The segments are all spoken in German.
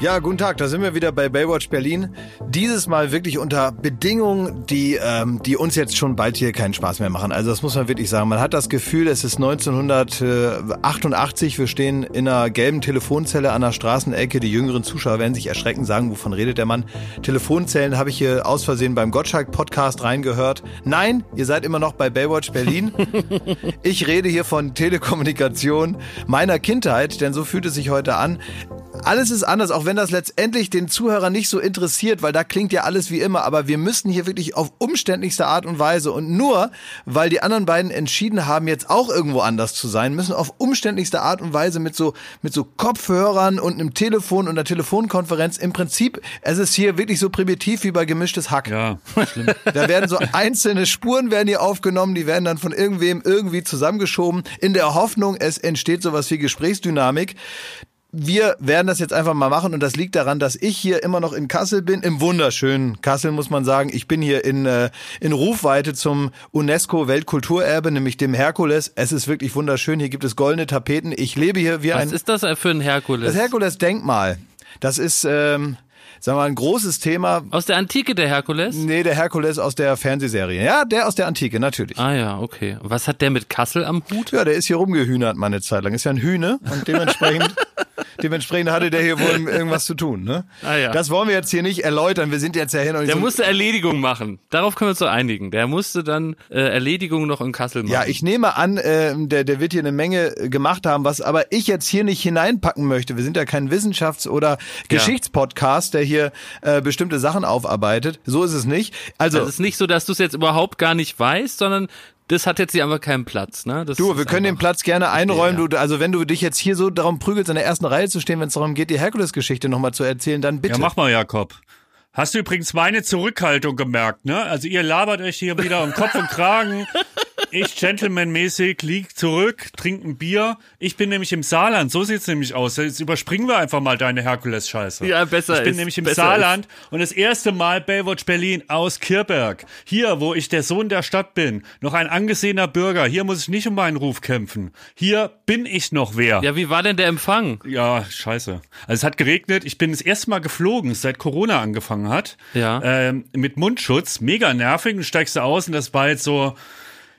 Ja, guten Tag, da sind wir wieder bei Baywatch Berlin. Dieses Mal wirklich unter Bedingungen, die, ähm, die uns jetzt schon bald hier keinen Spaß mehr machen. Also das muss man wirklich sagen. Man hat das Gefühl, es ist 1988, wir stehen in einer gelben Telefonzelle an der Straßenecke. Die jüngeren Zuschauer werden sich erschrecken, sagen, wovon redet der Mann. Telefonzellen habe ich hier aus Versehen beim Gottschalk-Podcast reingehört. Nein, ihr seid immer noch bei Baywatch Berlin. ich rede hier von Telekommunikation meiner Kindheit, denn so fühlt es sich heute an. Alles ist anders, auch wenn das letztendlich den Zuhörer nicht so interessiert, weil da klingt ja alles wie immer, aber wir müssen hier wirklich auf umständlichste Art und Weise und nur, weil die anderen beiden entschieden haben, jetzt auch irgendwo anders zu sein, müssen auf umständlichste Art und Weise mit so, mit so Kopfhörern und einem Telefon und einer Telefonkonferenz im Prinzip, es ist hier wirklich so primitiv wie bei gemischtes Hack. Ja, schlimm. Da werden so einzelne Spuren werden hier aufgenommen, die werden dann von irgendwem irgendwie zusammengeschoben, in der Hoffnung, es entsteht sowas wie Gesprächsdynamik wir werden das jetzt einfach mal machen und das liegt daran, dass ich hier immer noch in Kassel bin, im wunderschönen Kassel muss man sagen. Ich bin hier in, äh, in Rufweite zum UNESCO Weltkulturerbe, nämlich dem Herkules. Es ist wirklich wunderschön. Hier gibt es goldene Tapeten. Ich lebe hier wie Was ein... ist das für ein Herkules? Das Herkules-Denkmal. Das ist... Ähm, sagen wir mal, ein großes Thema. Aus der Antike der Herkules? Nee, der Herkules aus der Fernsehserie. Ja, der aus der Antike, natürlich. Ah ja, okay. Was hat der mit Kassel am Hut? Ja, der ist hier rumgehühnert mal eine Zeit lang. Ist ja ein Hühne und dementsprechend, dementsprechend hatte der hier wohl irgendwas zu tun. Ne? Ah ja. Das wollen wir jetzt hier nicht erläutern. Wir sind jetzt ja hier noch nicht Der so musste Erledigung machen. Darauf können wir uns so einigen. Der musste dann äh, Erledigung noch in Kassel machen. Ja, ich nehme an, äh, der, der wird hier eine Menge gemacht haben, was aber ich jetzt hier nicht hineinpacken möchte. Wir sind ja kein Wissenschafts- oder Geschichtspodcast, der hier äh, bestimmte Sachen aufarbeitet. So ist es nicht. Also, Also es ist nicht so, dass du es jetzt überhaupt gar nicht weißt, sondern das hat jetzt hier einfach keinen Platz. Ne? Das Du, wir können den Platz gerne einräumen. ja. Du, also wenn du dich jetzt hier so darum prügelst, in der ersten Reihe zu stehen, wenn es darum geht, die Herkules-Geschichte nochmal zu erzählen, dann bitte. Ja, mach mal, Jakob. Hast du übrigens meine Zurückhaltung gemerkt, ne? Also ihr labert euch hier wieder um Kopf und Kragen. Ich gentlemanmäßig lieg zurück, trink ein Bier. Ich bin nämlich im Saarland, so sieht's nämlich aus. Jetzt überspringen wir einfach mal deine Herkules-Scheiße. Ja, besser Ich bin ist, nämlich im Saarland und das erste Mal Baywatch Berlin aus Kirberg. Hier, wo ich der Sohn der Stadt bin, noch ein angesehener Bürger. Hier muss ich nicht um meinen Ruf kämpfen. Hier bin ich noch wer. Ja, wie war denn der Empfang? Ja, scheiße. Also es hat geregnet. Ich bin das erste Mal geflogen, seit Corona angefangen hat. Ja. Ähm, mit Mundschutz. Mega nervig. Du steigst du aus und das war jetzt so,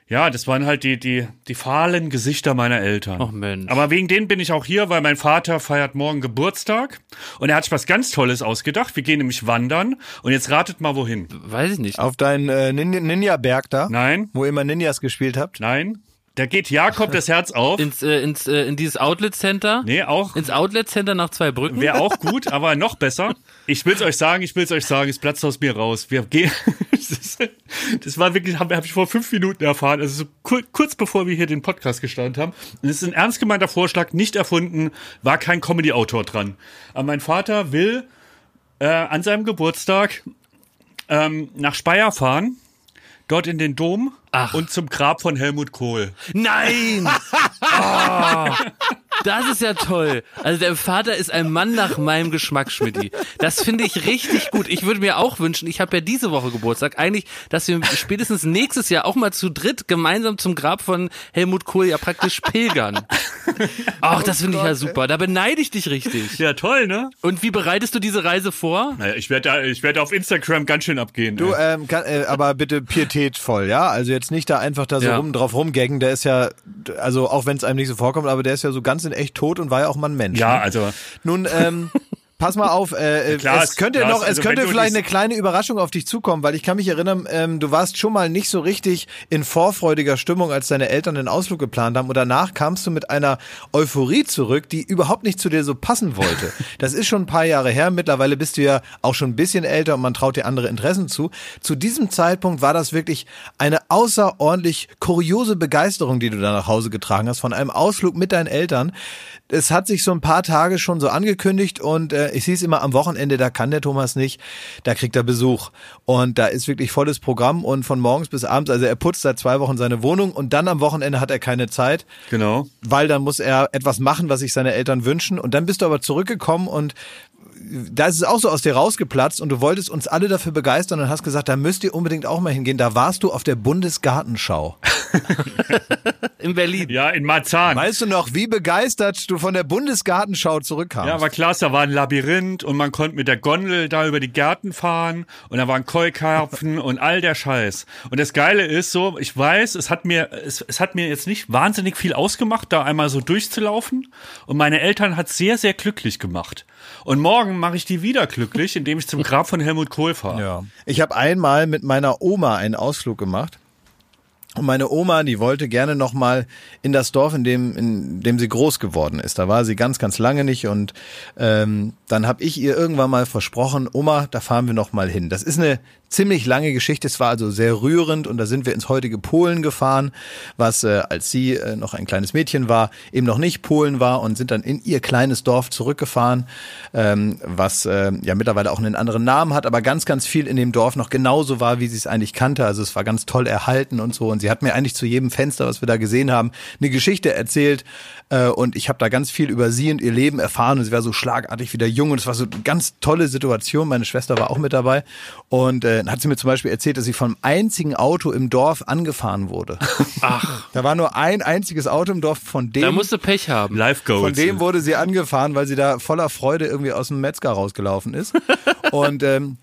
ja, das waren halt die, die, die fahlen Gesichter meiner Eltern. Ach, Mensch. Aber wegen denen bin ich auch hier, weil mein Vater feiert morgen Geburtstag. Und er hat sich was ganz Tolles ausgedacht. Wir gehen nämlich wandern. Und jetzt ratet mal wohin. Weiß ich nicht. Auf deinen äh, Nin- Ninja-Berg da, Nein, wo ihr immer Ninjas gespielt habt. nein. Da geht Jakob das Herz auf. Ins, äh, ins, äh, in dieses Outlet Center? Nee, auch Ins Outlet Center nach zwei Brücken? Wäre auch gut, aber noch besser. Ich will's euch sagen, ich will's euch sagen, es platzt aus mir raus. Wir gehen. das war wirklich, habe hab ich vor fünf Minuten erfahren, also so kur kurz bevor wir hier den Podcast gestartet haben. Und es ist ein ernst gemeinter Vorschlag, nicht erfunden, war kein Comedy-Autor dran. Aber mein Vater will äh, an seinem Geburtstag ähm, nach Speyer fahren, dort in den Dom Ach. und zum Grab von Helmut Kohl. Nein! Oh, das ist ja toll. Also der Vater ist ein Mann nach meinem Geschmack, Schmidti. Das finde ich richtig gut. Ich würde mir auch wünschen, ich habe ja diese Woche Geburtstag, eigentlich, dass wir spätestens nächstes Jahr auch mal zu dritt gemeinsam zum Grab von Helmut Kohl ja praktisch pilgern. Ach, das finde ich ja super. Da beneide ich dich richtig. Ja, toll, ne? Und wie bereitest du diese Reise vor? Naja, ich werde da, ich werde auf Instagram ganz schön abgehen. Du, ähm, kann, äh, aber bitte pietätvoll, ja? Also jetzt nicht da einfach da so Ja. rum drauf rumgaggen. Der ist ja, also auch wenn es einem nicht so vorkommt, aber der ist ja so ganz in echt tot und war ja auch mal ein Mensch. ja, ne? also Nun, ähm, pass mal auf, äh, klar, es könnte klar, noch, also es könnte wenn du vielleicht eine kleine Überraschung auf dich zukommen, weil ich kann mich erinnern, ähm, du warst schon mal nicht so richtig in vorfreudiger Stimmung, als deine Eltern den Ausflug geplant haben und danach kamst du mit einer Euphorie zurück, die überhaupt nicht zu dir so passen wollte. Das ist schon ein paar Jahre her, mittlerweile bist du ja auch schon ein bisschen älter und man traut dir andere Interessen zu. Zu diesem Zeitpunkt war das wirklich eine außerordentlich kuriose Begeisterung, die du da nach Hause getragen hast, von einem Ausflug mit deinen Eltern. Es hat sich so ein paar Tage schon so angekündigt und äh, ich sehe es immer am Wochenende, da kann der Thomas nicht, da kriegt er Besuch. Und da ist wirklich volles Programm und von morgens bis abends, also er putzt seit zwei Wochen seine Wohnung und dann am Wochenende hat er keine Zeit, genau. weil dann muss er etwas machen, was sich seine Eltern wünschen. Und dann bist du aber zurückgekommen und da ist es auch so aus dir rausgeplatzt und du wolltest uns alle dafür begeistern und hast gesagt, da müsst ihr unbedingt auch mal hingehen. Da warst du auf der Bundesgartenschau. In Berlin. Ja, in Marzahn. Weißt du noch, wie begeistert du von der Bundesgartenschau zurückkamst? Ja, war klasse, da war ein Labyrinth und man konnte mit der Gondel da über die Gärten fahren und da waren Keukarpfen und all der Scheiß. Und das Geile ist so, ich weiß, es hat mir, es, es hat mir jetzt nicht wahnsinnig viel ausgemacht, da einmal so durchzulaufen und meine Eltern hat sehr, sehr glücklich gemacht. Und morgen mache ich die wieder glücklich, indem ich zum Grab von Helmut Kohl fahre. Ja. Ich habe einmal mit meiner Oma einen Ausflug gemacht. Und meine Oma, die wollte gerne noch mal in das Dorf, in dem, in dem sie groß geworden ist. Da war sie ganz, ganz lange nicht. Und ähm, dann habe ich ihr irgendwann mal versprochen, Oma, da fahren wir noch mal hin. Das ist eine ziemlich lange Geschichte. Es war also sehr rührend und da sind wir ins heutige Polen gefahren, was äh, als sie äh, noch ein kleines Mädchen war, eben noch nicht Polen war und sind dann in ihr kleines Dorf zurückgefahren, ähm, was äh, ja mittlerweile auch einen anderen Namen hat, aber ganz, ganz viel in dem Dorf noch genauso war, wie sie es eigentlich kannte. Also es war ganz toll erhalten und so. Und sie hat mir eigentlich zu jedem Fenster, was wir da gesehen haben, eine Geschichte erzählt. Äh, und ich habe da ganz viel über sie und ihr Leben erfahren. Und sie war so schlagartig wieder jung und es war so eine ganz tolle Situation. Meine Schwester war auch mit dabei. Und äh, hat sie mir zum Beispiel erzählt, dass sie vom einzigen Auto im Dorf angefahren wurde. Ach, Da war nur ein einziges Auto im Dorf, von dem, da musst du Pech haben. Live Goals. von dem wurde sie angefahren, weil sie da voller Freude irgendwie aus dem Metzger rausgelaufen ist. Und ähm,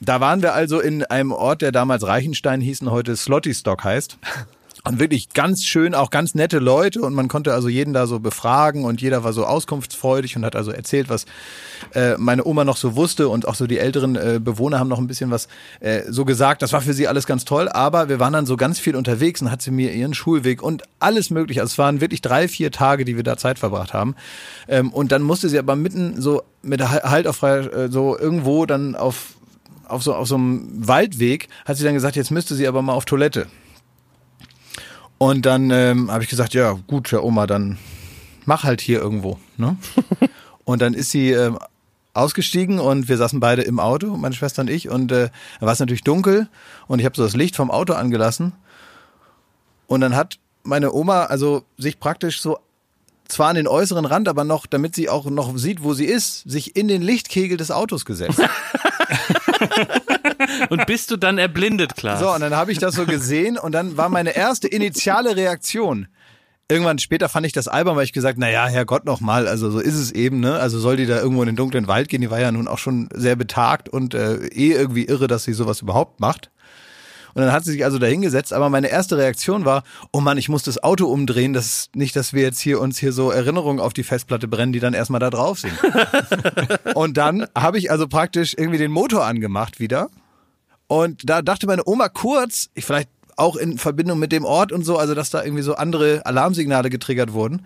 da waren wir also in einem Ort, der damals Reichenstein hieß und heute Slottystock heißt. Und wirklich ganz schön, auch ganz nette Leute und man konnte also jeden da so befragen und jeder war so auskunftsfreudig und hat also erzählt, was äh, meine Oma noch so wusste und auch so die älteren äh, Bewohner haben noch ein bisschen was äh, so gesagt. Das war für sie alles ganz toll, aber wir waren dann so ganz viel unterwegs und hat sie mir ihren Schulweg und alles mögliche. Also es waren wirklich drei, vier Tage, die wir da Zeit verbracht haben. Ähm, und dann musste sie aber mitten so mit Halt auf äh, so irgendwo dann auf auf so auf so einem Waldweg hat sie dann gesagt, jetzt müsste sie aber mal auf Toilette. Und dann ähm, habe ich gesagt, ja gut, Herr Oma, dann mach halt hier irgendwo. Ne? und dann ist sie ähm, ausgestiegen und wir saßen beide im Auto, meine Schwester und ich. Und äh, da war es natürlich dunkel und ich habe so das Licht vom Auto angelassen. Und dann hat meine Oma also sich praktisch so zwar an den äußeren Rand, aber noch, damit sie auch noch sieht, wo sie ist, sich in den Lichtkegel des Autos gesetzt. Und bist du dann erblindet, klar. So, und dann habe ich das so gesehen und dann war meine erste initiale Reaktion. Irgendwann später fand ich das albern, weil ich gesagt, naja, Herrgott noch mal, also so ist es eben, ne? Also soll die da irgendwo in den dunklen Wald gehen? Die war ja nun auch schon sehr betagt und äh, eh irgendwie irre, dass sie sowas überhaupt macht. Und dann hat sie sich also da hingesetzt, aber meine erste Reaktion war, oh Mann, ich muss das Auto umdrehen, das nicht, dass wir jetzt hier uns hier so Erinnerungen auf die Festplatte brennen, die dann erstmal da drauf sind. und dann habe ich also praktisch irgendwie den Motor angemacht wieder. Und da dachte meine Oma kurz, ich vielleicht auch in Verbindung mit dem Ort und so, also dass da irgendwie so andere Alarmsignale getriggert wurden.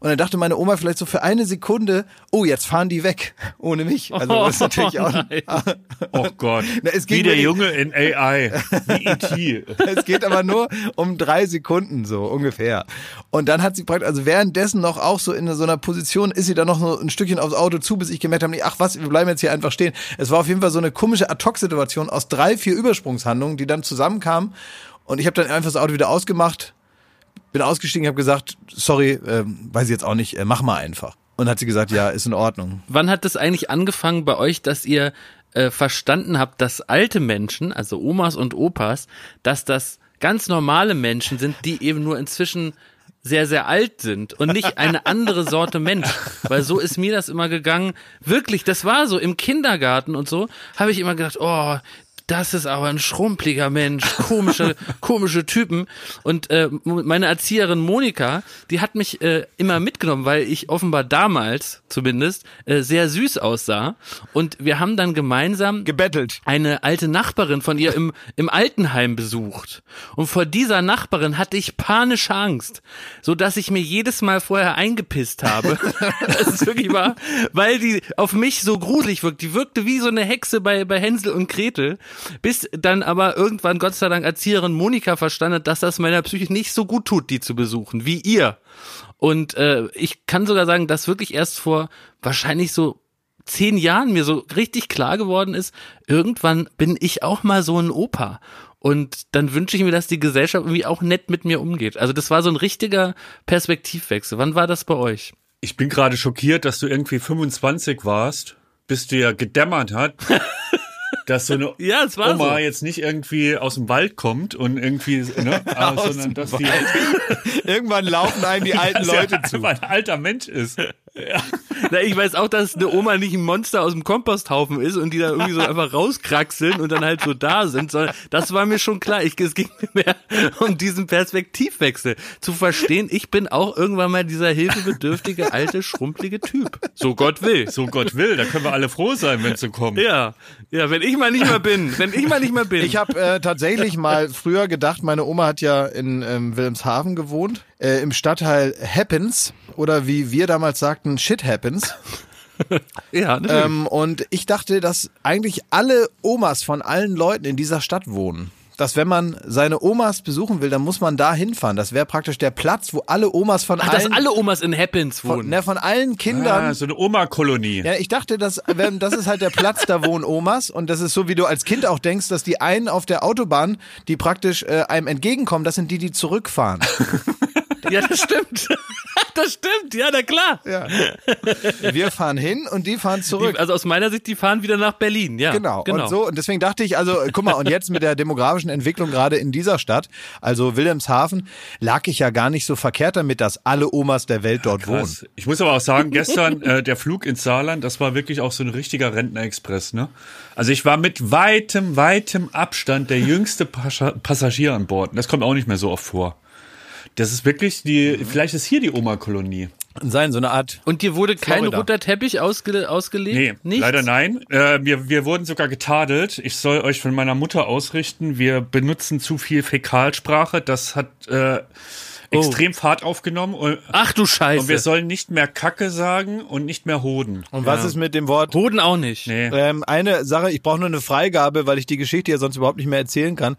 Und dann dachte meine Oma vielleicht so für eine Sekunde, oh, jetzt fahren die weg, ohne mich. Also das ist natürlich auch. nein. Oh Gott. Na, Wie der Junge in AI. Wie E.T. Es geht aber nur um drei Sekunden so ungefähr. Und dann hat sie praktisch, also währenddessen noch auch so in so einer Position, ist sie dann noch so ein Stückchen aufs Auto zu, bis ich gemerkt habe, ach was, wir bleiben jetzt hier einfach stehen. Es war auf jeden Fall so eine komische Ad-Hoc-Situation aus drei, vier Übersprungshandlungen, die dann zusammenkamen. Und ich habe dann einfach das Auto wieder ausgemacht, bin ausgestiegen, habe gesagt, sorry, ähm, weiß ich jetzt auch nicht, äh, mach mal einfach. Und hat sie gesagt, ja, ist in Ordnung. Wann hat es eigentlich angefangen bei euch, dass ihr äh, verstanden habt, dass alte Menschen, also Omas und Opas, dass das ganz normale Menschen sind, die eben nur inzwischen sehr, sehr alt sind und nicht eine andere Sorte Mensch. Weil so ist mir das immer gegangen. Wirklich, das war so im Kindergarten und so, habe ich immer gedacht, oh, das ist aber ein schrumpeliger Mensch, komische, komische Typen. Und äh, meine Erzieherin Monika, die hat mich äh, immer mitgenommen, weil ich offenbar damals zumindest äh, sehr süß aussah. Und wir haben dann gemeinsam Gebettelt. eine alte Nachbarin von ihr im, im Altenheim besucht. Und vor dieser Nachbarin hatte ich panische Angst, so dass ich mir jedes Mal vorher eingepisst habe. das ist wirklich wahr, weil die auf mich so gruselig wirkt. Die wirkte wie so eine Hexe bei, bei Hänsel und Gretel, bis dann aber irgendwann Gott sei Dank Erzieherin Monika verstanden hat, dass das meiner Psyche nicht so gut tut, die zu besuchen, wie ihr. Und äh, ich kann sogar sagen, dass wirklich erst vor wahrscheinlich so zehn Jahren mir so richtig klar geworden ist, irgendwann bin ich auch mal so ein Opa. Und dann wünsche ich mir, dass die Gesellschaft irgendwie auch nett mit mir umgeht. Also das war so ein richtiger Perspektivwechsel. Wann war das bei euch? Ich bin gerade schockiert, dass du irgendwie 25 warst, bis dir gedämmert hat, dass so eine Ja, es war Oma so. jetzt nicht irgendwie aus dem Wald kommt und irgendwie, ne, sondern dass die Irgendwann laufen einem die alten Leute zu. ein alter Mensch ist. Na, ich weiß auch, dass eine Oma nicht ein Monster aus dem Komposthaufen ist und die da irgendwie so einfach rauskraxeln und dann halt so da sind. sondern Das war mir schon klar. Ich, es ging mir mehr um diesen Perspektivwechsel. Zu verstehen, ich bin auch irgendwann mal dieser hilfebedürftige, alte, schrumpelige Typ. So Gott will. So Gott will, da können wir alle froh sein, wenn sie kommen. Ja, ja, wenn ich mal nicht mehr bin, wenn ich mal nicht mehr bin. Ich habe äh, tatsächlich mal früher gedacht, meine Oma hat ja in ähm, Wilhelmshaven gewohnt, äh, im Stadtteil Happens oder wie wir damals sagten, Shit Happens. ja, natürlich. Ähm, und ich dachte, dass eigentlich alle Omas von allen Leuten in dieser Stadt wohnen. Dass wenn man seine Omas besuchen will, dann muss man da hinfahren. Das wäre praktisch der Platz, wo alle Omas von Ach, dass allen alle Omas in Happens von, wohnen. ne, von allen Kindern Ah, so eine Oma-Kolonie. Ja, ich dachte, dass, wenn- das ist halt der Platz, da wohnen Omas. Und das ist so, wie du als Kind auch denkst, dass die einen auf der Autobahn, die praktisch äh, einem entgegenkommen, das sind die, die zurückfahren. Ja, das stimmt. Das stimmt, ja, na klar. Ja. Wir fahren hin und die fahren zurück. Die, also aus meiner Sicht, die fahren wieder nach Berlin, ja. Genau. genau. Und so, und deswegen dachte ich, also, guck mal, und jetzt mit der demografischen Entwicklung gerade in dieser Stadt, also Wilhelmshaven, lag ich ja gar nicht so verkehrt damit, dass alle Omas der Welt dort wohnen. Krass. Ich muss aber auch sagen, gestern äh, der Flug ins Saarland, das war wirklich auch so ein richtiger Rentnerexpress, ne? Also ich war mit weitem, weitem Abstand der jüngste Passagier an Bord. Das kommt auch nicht mehr so oft vor. Das ist wirklich die, vielleicht ist hier die Oma-Kolonie. Sein, so eine Art. Und dir wurde kein Florida. roter Teppich ausge ausgelegt? Nee, Nichts? leider nein. Äh, wir, wir wurden sogar getadelt. Ich soll euch von meiner Mutter ausrichten, wir benutzen zu viel Fäkalsprache. Das hat äh, extrem Fahrt aufgenommen. Und, Ach du und wir Scheiße. sollen nicht mehr Kacke sagen und nicht mehr Hoden. Und was ist mit dem Wort Hoden auch nicht. Nee. Ähm, eine Sache, ich brauche nur eine Freigabe, weil ich die Geschichte ja sonst überhaupt nicht mehr erzählen kann.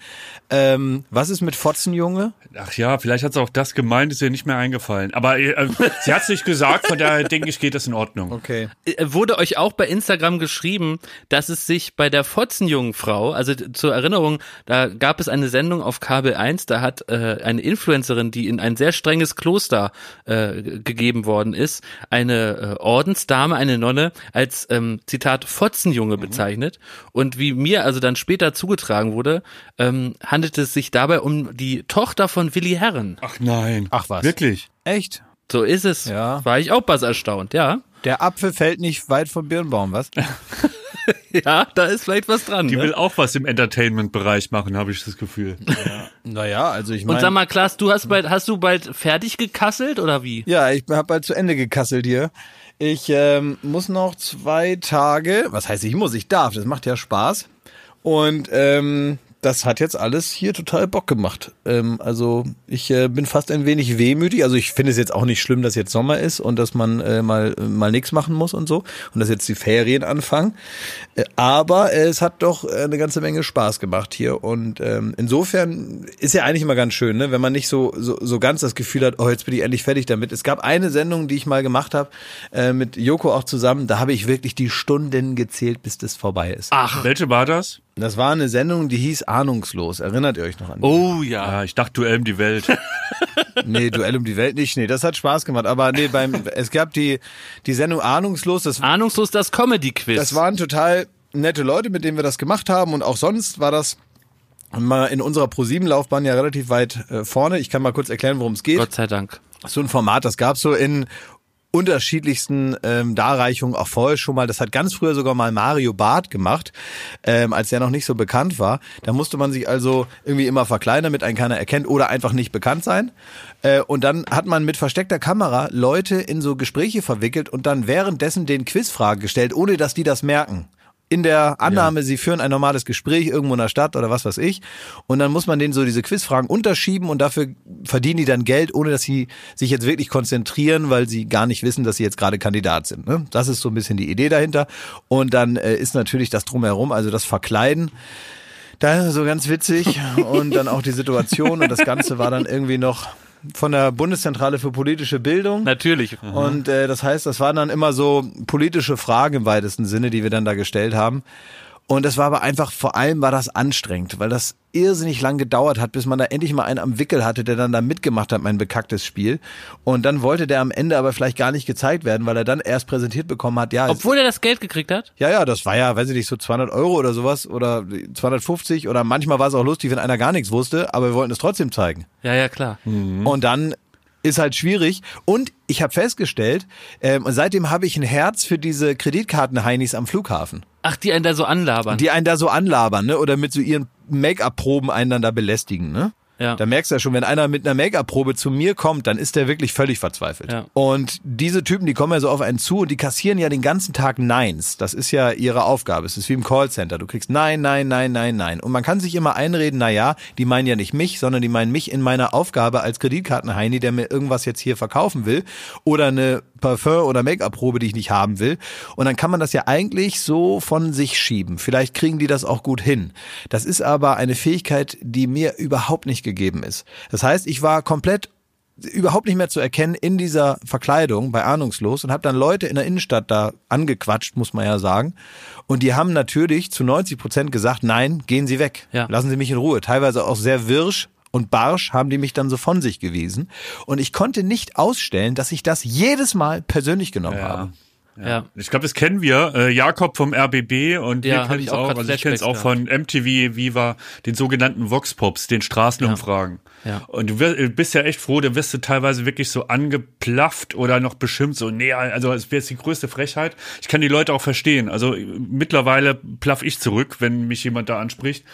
Ähm, was ist mit Fotzenjunge? Ach ja, vielleicht hat sie auch das gemeint, ist ihr nicht mehr eingefallen. Aber äh, sie hat es nicht gesagt, von daher denke ich, geht das in Ordnung. Okay. Äh, Wurde euch auch bei Instagram geschrieben, dass es sich bei der Fotzenjungfrau, also zur Erinnerung, da gab es eine Sendung auf Kabel 1, da hat äh, eine Influencerin, die in ein sehr strenges Kloster äh, gegeben worden ist, eine äh, Ordensdame, eine Nonne, als ähm, Zitat Fotzenjunge bezeichnet. Und wie mir also dann später zugetragen wurde, ähm, handelt es sich dabei um die Tochter von Willi Herren. Ach nein. Ach was. Wirklich? Echt? So ist es. Ja. War ich auch was erstaunt, ja. Der Apfel fällt nicht weit vom Birnbaum, was? Ja, da ist vielleicht was dran. Die ne? will auch was im Entertainment-Bereich machen, habe ich das Gefühl. Naja, also ich Und meine. sag mal, Klaas, du hast bald, hast du bald fertig gekasselt oder wie? Ja, ich habe bald zu Ende gekasselt hier. Ich ähm, muss noch zwei Tage, was heißt ich muss, ich darf, das macht ja Spaß. Und ähm, das hat jetzt alles hier total Bock gemacht. Ähm, also ich äh, bin fast ein wenig wehmütig. Also ich finde es jetzt auch nicht schlimm, dass jetzt Sommer ist und dass man äh, mal mal nichts machen muss und so und dass jetzt die Ferien anfangen. Äh, aber äh, es hat doch äh, eine ganze Menge Spaß gemacht hier und ähm, insofern ist ja eigentlich immer ganz schön, ne, wenn man nicht so so, so ganz das Gefühl hat, oh jetzt bin ich endlich fertig damit. Es gab eine Sendung, die ich mal gemacht habe äh, mit Joko auch zusammen. Da habe ich wirklich die Stunden gezählt, bis das vorbei ist. Ach. Welche war das? Das war eine Sendung, die hieß Ahnungslos. Erinnert ihr euch noch an? die? Oh ja. Ah, ich dachte Duell um die Welt. Nee, Duell um die Welt nicht. Nee, das hat Spaß gemacht. Aber nee, beim es gab die die Sendung Ahnungslos. Das, Ahnungslos das Comedy-Quiz. das waren total nette Leute, mit denen wir das gemacht haben. Und auch sonst war das mal in unserer Pro-7-Laufbahn ja relativ weit äh, vorne. Ich kann mal kurz erklären, worum es geht. Gott sei Dank. So ein Format, das gab's so in unterschiedlichsten ähm, Darreichungen auch vorher schon mal. Das hat ganz früher sogar mal Mario Barth gemacht, ähm, als der noch nicht so bekannt war. Da musste man sich also irgendwie immer verkleinern, damit einen keiner erkennt oder einfach nicht bekannt sein. Äh, und dann hat man mit versteckter Kamera Leute in so Gespräche verwickelt und dann währenddessen den Quizfragen gestellt, ohne dass die das merken in der Annahme, sie führen ein normales Gespräch irgendwo in der Stadt oder was weiß ich. Und dann muss man denen so diese Quizfragen unterschieben und dafür verdienen die dann Geld, ohne dass sie sich jetzt wirklich konzentrieren, weil sie gar nicht wissen, dass sie jetzt gerade Kandidat sind. Ne? Das ist so ein bisschen die Idee dahinter. Und dann äh, ist natürlich das drumherum, also das Verkleiden. Da so ganz witzig und dann auch die Situation und das Ganze war dann irgendwie noch von der Bundeszentrale für politische Bildung. Natürlich. Und äh, das heißt, das waren dann immer so politische Fragen im weitesten Sinne, die wir dann da gestellt haben. Und das war aber einfach, vor allem war das anstrengend, weil das irrsinnig lang gedauert hat, bis man da endlich mal einen am Wickel hatte, der dann da mitgemacht hat, mein bekacktes Spiel. Und dann wollte der am Ende aber vielleicht gar nicht gezeigt werden, weil er dann erst präsentiert bekommen hat, ja. Obwohl er das Geld gekriegt hat? Ja, ja, das war ja, weiß ich nicht, so 200 Euro oder sowas oder 250 oder manchmal war es auch lustig, wenn einer gar nichts wusste, aber wir wollten es trotzdem zeigen. Ja, ja, klar. Mhm. Und dann ist halt schwierig. Und ich habe festgestellt, ähm, seitdem habe ich ein Herz für diese Kreditkarten-Heinis am Flughafen. Ach, die einen da so anlabern. Die einen da so anlabern, ne? Oder mit so ihren Make-up-Proben einen dann da belästigen, ne? Ja. Da merkst du ja schon, wenn einer mit einer Make-up-Probe zu mir kommt, dann ist der wirklich völlig verzweifelt. Ja. Und diese Typen, die kommen ja so auf einen zu und die kassieren ja den ganzen Tag Neins. Das ist ja ihre Aufgabe. Es ist wie im Callcenter. Du kriegst Nein, Nein, Nein, Nein, Nein. Und man kann sich immer einreden, na ja, die meinen ja nicht mich, sondern die meinen mich in meiner Aufgabe als Kreditkartenheini, der mir irgendwas jetzt hier verkaufen will. Oder eine Parfum- oder Make-up-Probe, die ich nicht haben will. Und dann kann man das ja eigentlich so von sich schieben. Vielleicht kriegen die das auch gut hin. Das ist aber eine Fähigkeit, die mir überhaupt nicht gegeben ist. Das heißt, ich war komplett überhaupt nicht mehr zu erkennen in dieser Verkleidung bei Ahnungslos und habe dann Leute in der Innenstadt da angequatscht, muss man ja sagen. Und die haben natürlich zu 90 Prozent gesagt, nein, gehen Sie weg. Ja. Lassen Sie mich in Ruhe. Teilweise auch sehr wirsch und barsch haben die mich dann so von sich gewiesen. Und ich konnte nicht ausstellen, dass ich das jedes Mal persönlich genommen Ja. habe. Ja. Ich glaube, das kennen wir. Äh, Jakob vom RBB und Ja, wir kennen ich es auch auch. Also ich kenne es auch von MTV Viva, den sogenannten Vox Pops, den Straßenumfragen. Ja. Und du wirst, bist ja echt froh, da wirst du teilweise wirklich so angeplafft oder noch beschimpft. So, nee, also es wäre jetzt die größte Frechheit. Ich kann die Leute auch verstehen. Also mittlerweile plaff ich zurück, wenn mich jemand da anspricht.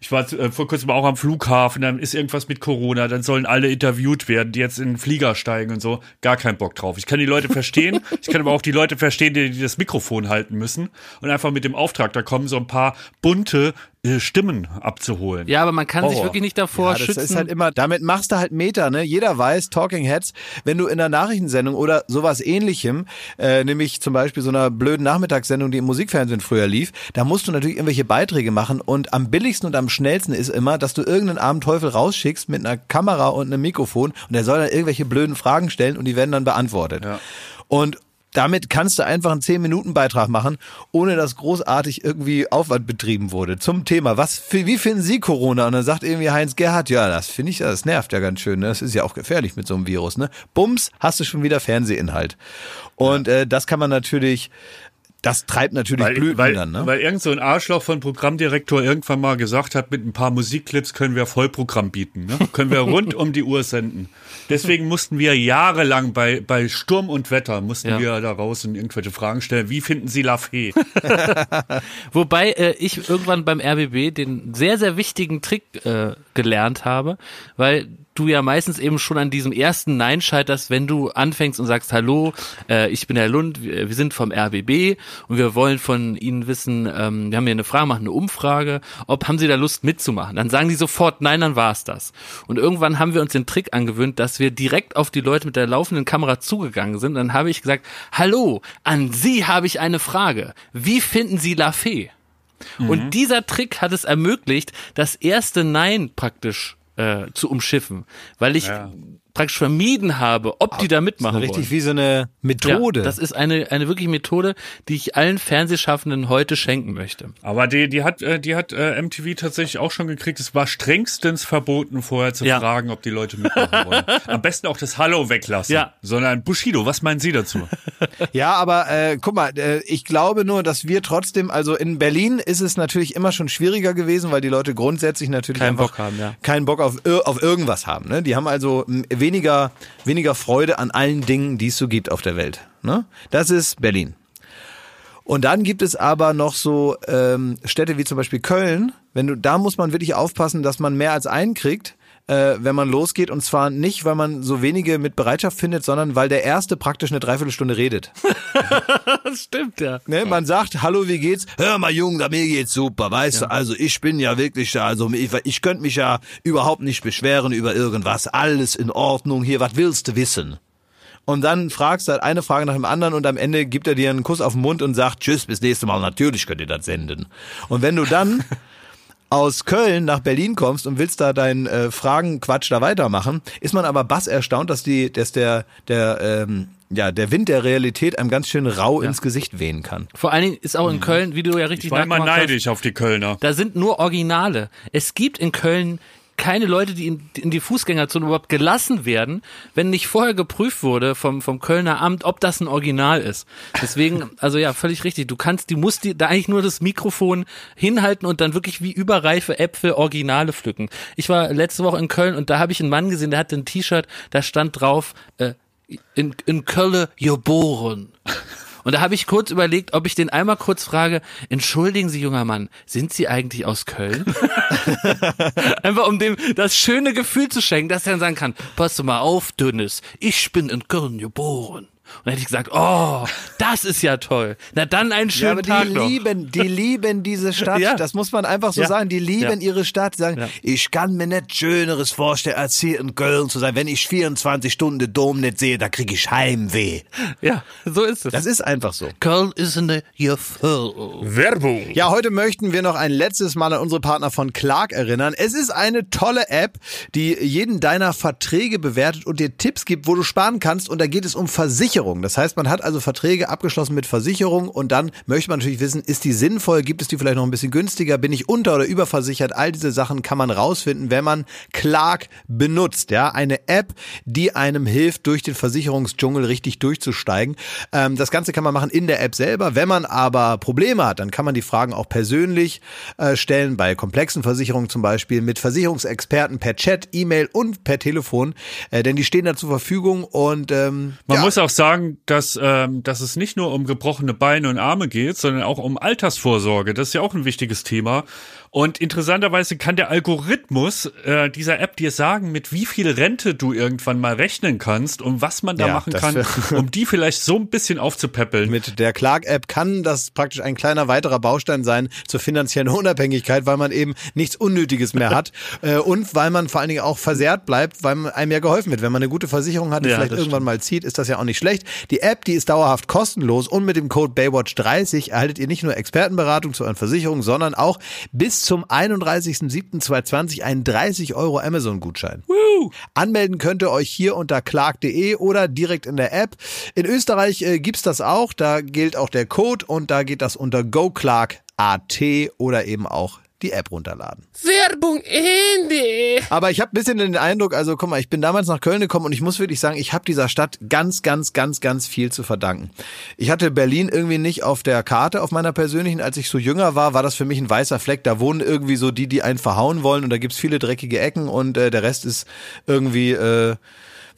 Ich war äh, vor kurzem auch am Flughafen, dann ist irgendwas mit Corona, dann sollen alle interviewt werden, die jetzt in den Flieger steigen und so. Gar keinen Bock drauf. Ich kann die Leute verstehen, ich kann aber auch die Leute verstehen, die, die das Mikrofon halten müssen und einfach mit dem Auftrag, da kommen so ein paar bunte Stimmen abzuholen. Ja, aber man kann sich Horror. wirklich nicht davor Ja, das schützen. ist halt immer, damit machst du halt Meter, ne? Jeder weiß, Talking Heads, wenn du in einer Nachrichtensendung oder sowas ähnlichem, äh, nämlich zum Beispiel so einer blöden Nachmittagssendung, die im Musikfernsehen früher lief, da musst du natürlich irgendwelche Beiträge machen und am billigsten und am schnellsten ist immer, dass du irgendeinen armen Teufel rausschickst mit einer Kamera und einem Mikrofon und der soll dann irgendwelche blöden Fragen stellen und die werden dann beantwortet. Ja. Und damit kannst du einfach einen 10-Minuten-Beitrag machen, ohne dass großartig irgendwie Aufwand betrieben wurde. Zum Thema, was, wie finden Sie Corona? Und dann sagt irgendwie Heinz Gerhardt, ja, das finde ich, das nervt ja ganz schön. Ne? Das ist ja auch gefährlich mit so einem Virus. Ne? Bums, hast du schon wieder Fernsehinhalt. Und äh, das kann man natürlich, das treibt natürlich Weil, Blüten weil, dann. Ne? weil irgend so ein Arschloch von Programmdirektor irgendwann mal gesagt hat, mit ein paar Musikclips können wir Vollprogramm bieten. Ne? können wir rund um die Uhr senden. Deswegen mussten wir jahrelang bei, bei Sturm und Wetter, mussten Ja. wir da raus und irgendwelche Fragen stellen. Wie finden Sie La Fee? Wobei äh, ich irgendwann beim RBB den sehr, sehr wichtigen Trick äh, gelernt habe, weil du ja meistens eben schon an diesem ersten Nein scheiterst, wenn du anfängst und sagst, hallo, äh, ich bin Herr Lund, wir, wir sind vom RBB und wir wollen von Ihnen wissen, ähm, wir haben hier eine Frage, machen eine Umfrage, ob haben Sie da Lust mitzumachen? Dann sagen die sofort nein, dann war's das. Und irgendwann haben wir uns den Trick angewöhnt, dass wir direkt auf die Leute mit der laufenden Kamera zugegangen sind. Dann habe ich gesagt, hallo, an Sie habe ich eine Frage. Wie finden Sie La Fee? Und dieser Trick hat es ermöglicht, das erste Nein praktisch äh, zu umschiffen, weil ich Ja. Praktisch vermieden habe, ob die da mitmachen Richtig wollen. wie so eine Methode. Ja, das ist eine, eine wirkliche Methode, die ich allen Fernsehschaffenden heute schenken möchte. Aber die, die hat, äh, die hat äh, MTV tatsächlich auch schon gekriegt. Es war strengstens verboten, vorher zu Ja. fragen, ob die Leute mitmachen wollen. Am besten auch das Hallo weglassen. Ja. Sondern Bushido, was meinen Sie dazu? Ja, aber äh, guck mal, äh, ich glaube nur, dass wir trotzdem, also in Berlin ist es natürlich immer schon schwieriger gewesen, weil die Leute grundsätzlich natürlich Keinen einfach Bock haben, ja. keinen Bock auf, ir- auf irgendwas haben. Ne? Die haben also m, weniger, weniger Freude an allen Dingen, die es so gibt auf der Welt. Ne? Das ist Berlin. Und dann gibt es aber noch so ähm, Städte wie zum Beispiel Köln. Wenn du, da muss man wirklich aufpassen, dass man mehr als einen kriegt, äh, wenn man losgeht. Und zwar nicht, weil man so wenige mit Bereitschaft findet, sondern weil der erste praktisch eine Dreiviertelstunde redet. Das stimmt, ja. Ne, man sagt, hallo, wie geht's? Hör mal, Junge, mir geht's super, weißt du, also ich bin ja wirklich da, also ich, ich könnte mich ja überhaupt nicht beschweren über irgendwas, alles in Ordnung hier, was willst du wissen? Und dann fragst du halt eine Frage nach dem anderen und am Ende gibt er dir einen Kuss auf den Mund und sagt, tschüss, bis nächste Mal, natürlich könnt ihr das senden. Und wenn du dann aus Köln nach Berlin kommst und willst da deinen äh, Fragenquatsch da weitermachen, ist man aber bass erstaunt, dass die, dass der, der, ähm, ja, der Wind der Realität einem ganz schön rau ins Gesicht wehen kann. Vor allen Dingen ist auch in Köln, wie du ja richtig Ich war immer nachgemacht hast, neidisch auf die Kölner. Da sind nur Originale. Es gibt in Köln keine Leute, die in, in die Fußgängerzone überhaupt gelassen werden, wenn nicht vorher geprüft wurde vom, vom Kölner Amt, ob das ein Original ist. Deswegen, also ja, völlig richtig. Du kannst, die musst die, da eigentlich nur das Mikrofon hinhalten und dann wirklich wie überreife Äpfel Originale pflücken. Ich war letzte Woche in Köln und da habe ich einen Mann gesehen, der hatte ein T-Shirt, da stand drauf, äh, in, in Köln geboren. Und da habe ich kurz überlegt, ob ich den einmal kurz frage, entschuldigen Sie, junger Mann, sind Sie eigentlich aus Köln? Einfach um dem das schöne Gefühl zu schenken, dass er dann sagen kann, pass mal auf, Dünnes, ich bin in Köln geboren. Und dann hätte ich gesagt, oh, das ist ja toll. Na dann einen Ja, schönen aber Tag die noch. lieben, die lieben diese Stadt. Ja. Das muss man einfach so Ja. sagen. Die lieben Ja. ihre Stadt. Die sagen, Ja. ich kann mir nicht Schöneres vorstellen, als hier in Köln zu sein. Wenn ich 24 Stunden den Dom nicht sehe, da kriege ich Heimweh. Ja, so ist es. Das ist einfach so. Köln ist eine. Werbung. Ja, heute möchten wir noch ein letztes Mal an unsere Partner von Clark erinnern. Es ist eine tolle App, die jeden deiner Verträge bewertet und dir Tipps gibt, wo du sparen kannst. Und da geht es um Versicherung. Das heißt, man hat also Verträge abgeschlossen mit Versicherung und dann möchte man natürlich wissen, ist die sinnvoll? Gibt es die vielleicht noch ein bisschen günstiger? Bin ich unter- oder überversichert? All diese Sachen kann man rausfinden, wenn man Clark benutzt. Ja, eine App, die einem hilft, durch den Versicherungsdschungel richtig durchzusteigen. Ähm, das Ganze kann man machen in der App selber. Wenn man aber Probleme hat, dann kann man die Fragen auch persönlich äh, stellen, bei komplexen Versicherungen zum Beispiel, mit Versicherungsexperten per Chat, E-Mail und per Telefon, äh, denn die stehen da zur Verfügung und ähm, Man ja, muss auch sagen, dass, ähm, dass es nicht nur um gebrochene Beine und Arme geht, sondern auch um Altersvorsorge. Das ist ja auch ein wichtiges Thema. Und interessanterweise kann der Algorithmus äh, dieser App dir sagen, mit wie viel Rente du irgendwann mal rechnen kannst und was man da Ja, machen kann, um die vielleicht so ein bisschen aufzupäppeln. Mit der Clark-App kann das praktisch ein kleiner weiterer Baustein sein zur finanziellen Unabhängigkeit, weil man eben nichts Unnötiges mehr hat äh, und weil man vor allen Dingen auch versehrt bleibt, weil man einem ja geholfen wird. Wenn man eine gute Versicherung hat, die Ja, vielleicht irgendwann mal zieht, ist das ja auch nicht schlecht. Die App, die ist dauerhaft kostenlos und mit dem Code Baywatch30 erhaltet ihr nicht nur Expertenberatung zu euren Versicherungen, sondern auch bis zum 31.07.2020 einen 30 Euro Amazon-Gutschein. Anmelden könnt ihr euch hier unter clark.de oder direkt in der App. In Österreich äh, gibt's das auch. Da gilt auch der Code und da geht das unter goclark.at oder eben auch die App runterladen. Werbung Ende. Aber ich habe ein bisschen den Eindruck, also guck mal, ich bin damals nach Köln gekommen und ich muss wirklich sagen, ich habe dieser Stadt ganz, ganz, ganz, ganz viel zu verdanken. Ich hatte Berlin irgendwie nicht auf der Karte, auf meiner persönlichen. Als ich so jünger war, war das für mich ein weißer Fleck. Da wohnen irgendwie so die, die einen verhauen wollen und da gibt's viele dreckige Ecken und äh, der Rest ist irgendwie... Äh,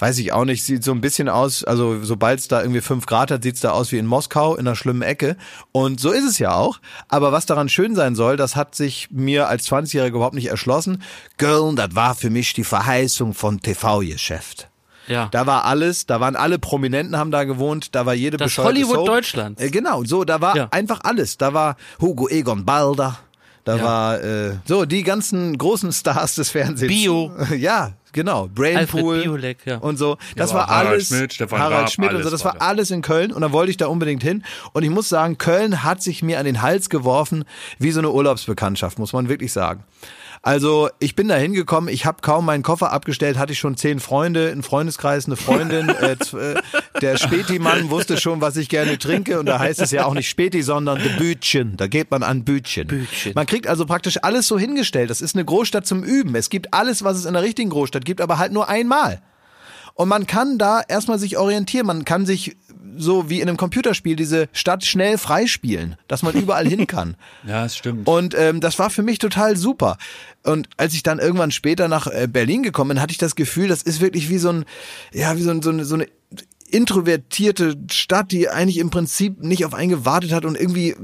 weiß ich auch nicht, sieht so ein bisschen aus, also sobald es da irgendwie fünf Grad hat, sieht's da aus wie in Moskau in einer schlimmen Ecke. Und so ist es ja auch. Aber was daran schön sein soll, das hat sich mir als 20-Jähriger überhaupt nicht erschlossen. Köln, das war für mich die Verheißung von TV-Geschäft. Ja. Da war alles, da waren alle Prominenten haben da gewohnt, da war jede Das Hollywood Soap. Deutschlands. Äh, genau, so, da war Ja. einfach alles. Da war Hugo Egon Balder, da Ja. war äh, so die ganzen großen Stars des Fernsehens. Bio. Ja, genau. Brainpool Biolek, ja. und so. Das Ja, war Harald alles. Schmidt, Stefan Harald Raab, Schmidt und so. Das war alles in Köln und da wollte ich da unbedingt hin. Und ich muss sagen, Köln hat sich mir an den Hals geworfen wie so eine Urlaubsbekanntschaft, muss man wirklich sagen. Also ich bin da hingekommen, ich habe kaum meinen Koffer abgestellt, hatte ich schon zehn Freunde, einen Freundeskreis, eine Freundin. äh, äh, der Späti-Mann wusste schon, was ich gerne trinke und da heißt es ja auch nicht Späti, sondern de Bütchen. Da geht man an Bütchen. Bütchen. Man kriegt also praktisch alles so hingestellt. Das ist eine Großstadt zum Üben. Es gibt alles, was es in der richtigen Großstadt gibt, aber halt nur einmal. Und man kann da erstmal sich orientieren. Man kann sich so wie in einem Computerspiel diese Stadt schnell freispielen, dass man überall hin kann. Ja, es stimmt. Und ähm, das war für mich total super. Und als ich dann irgendwann später nach äh, Berlin gekommen bin, hatte ich das Gefühl, das ist wirklich wie so ein, ja, wie so, ein, so, eine, so eine introvertierte Stadt, die eigentlich im Prinzip nicht auf einen gewartet hat und irgendwie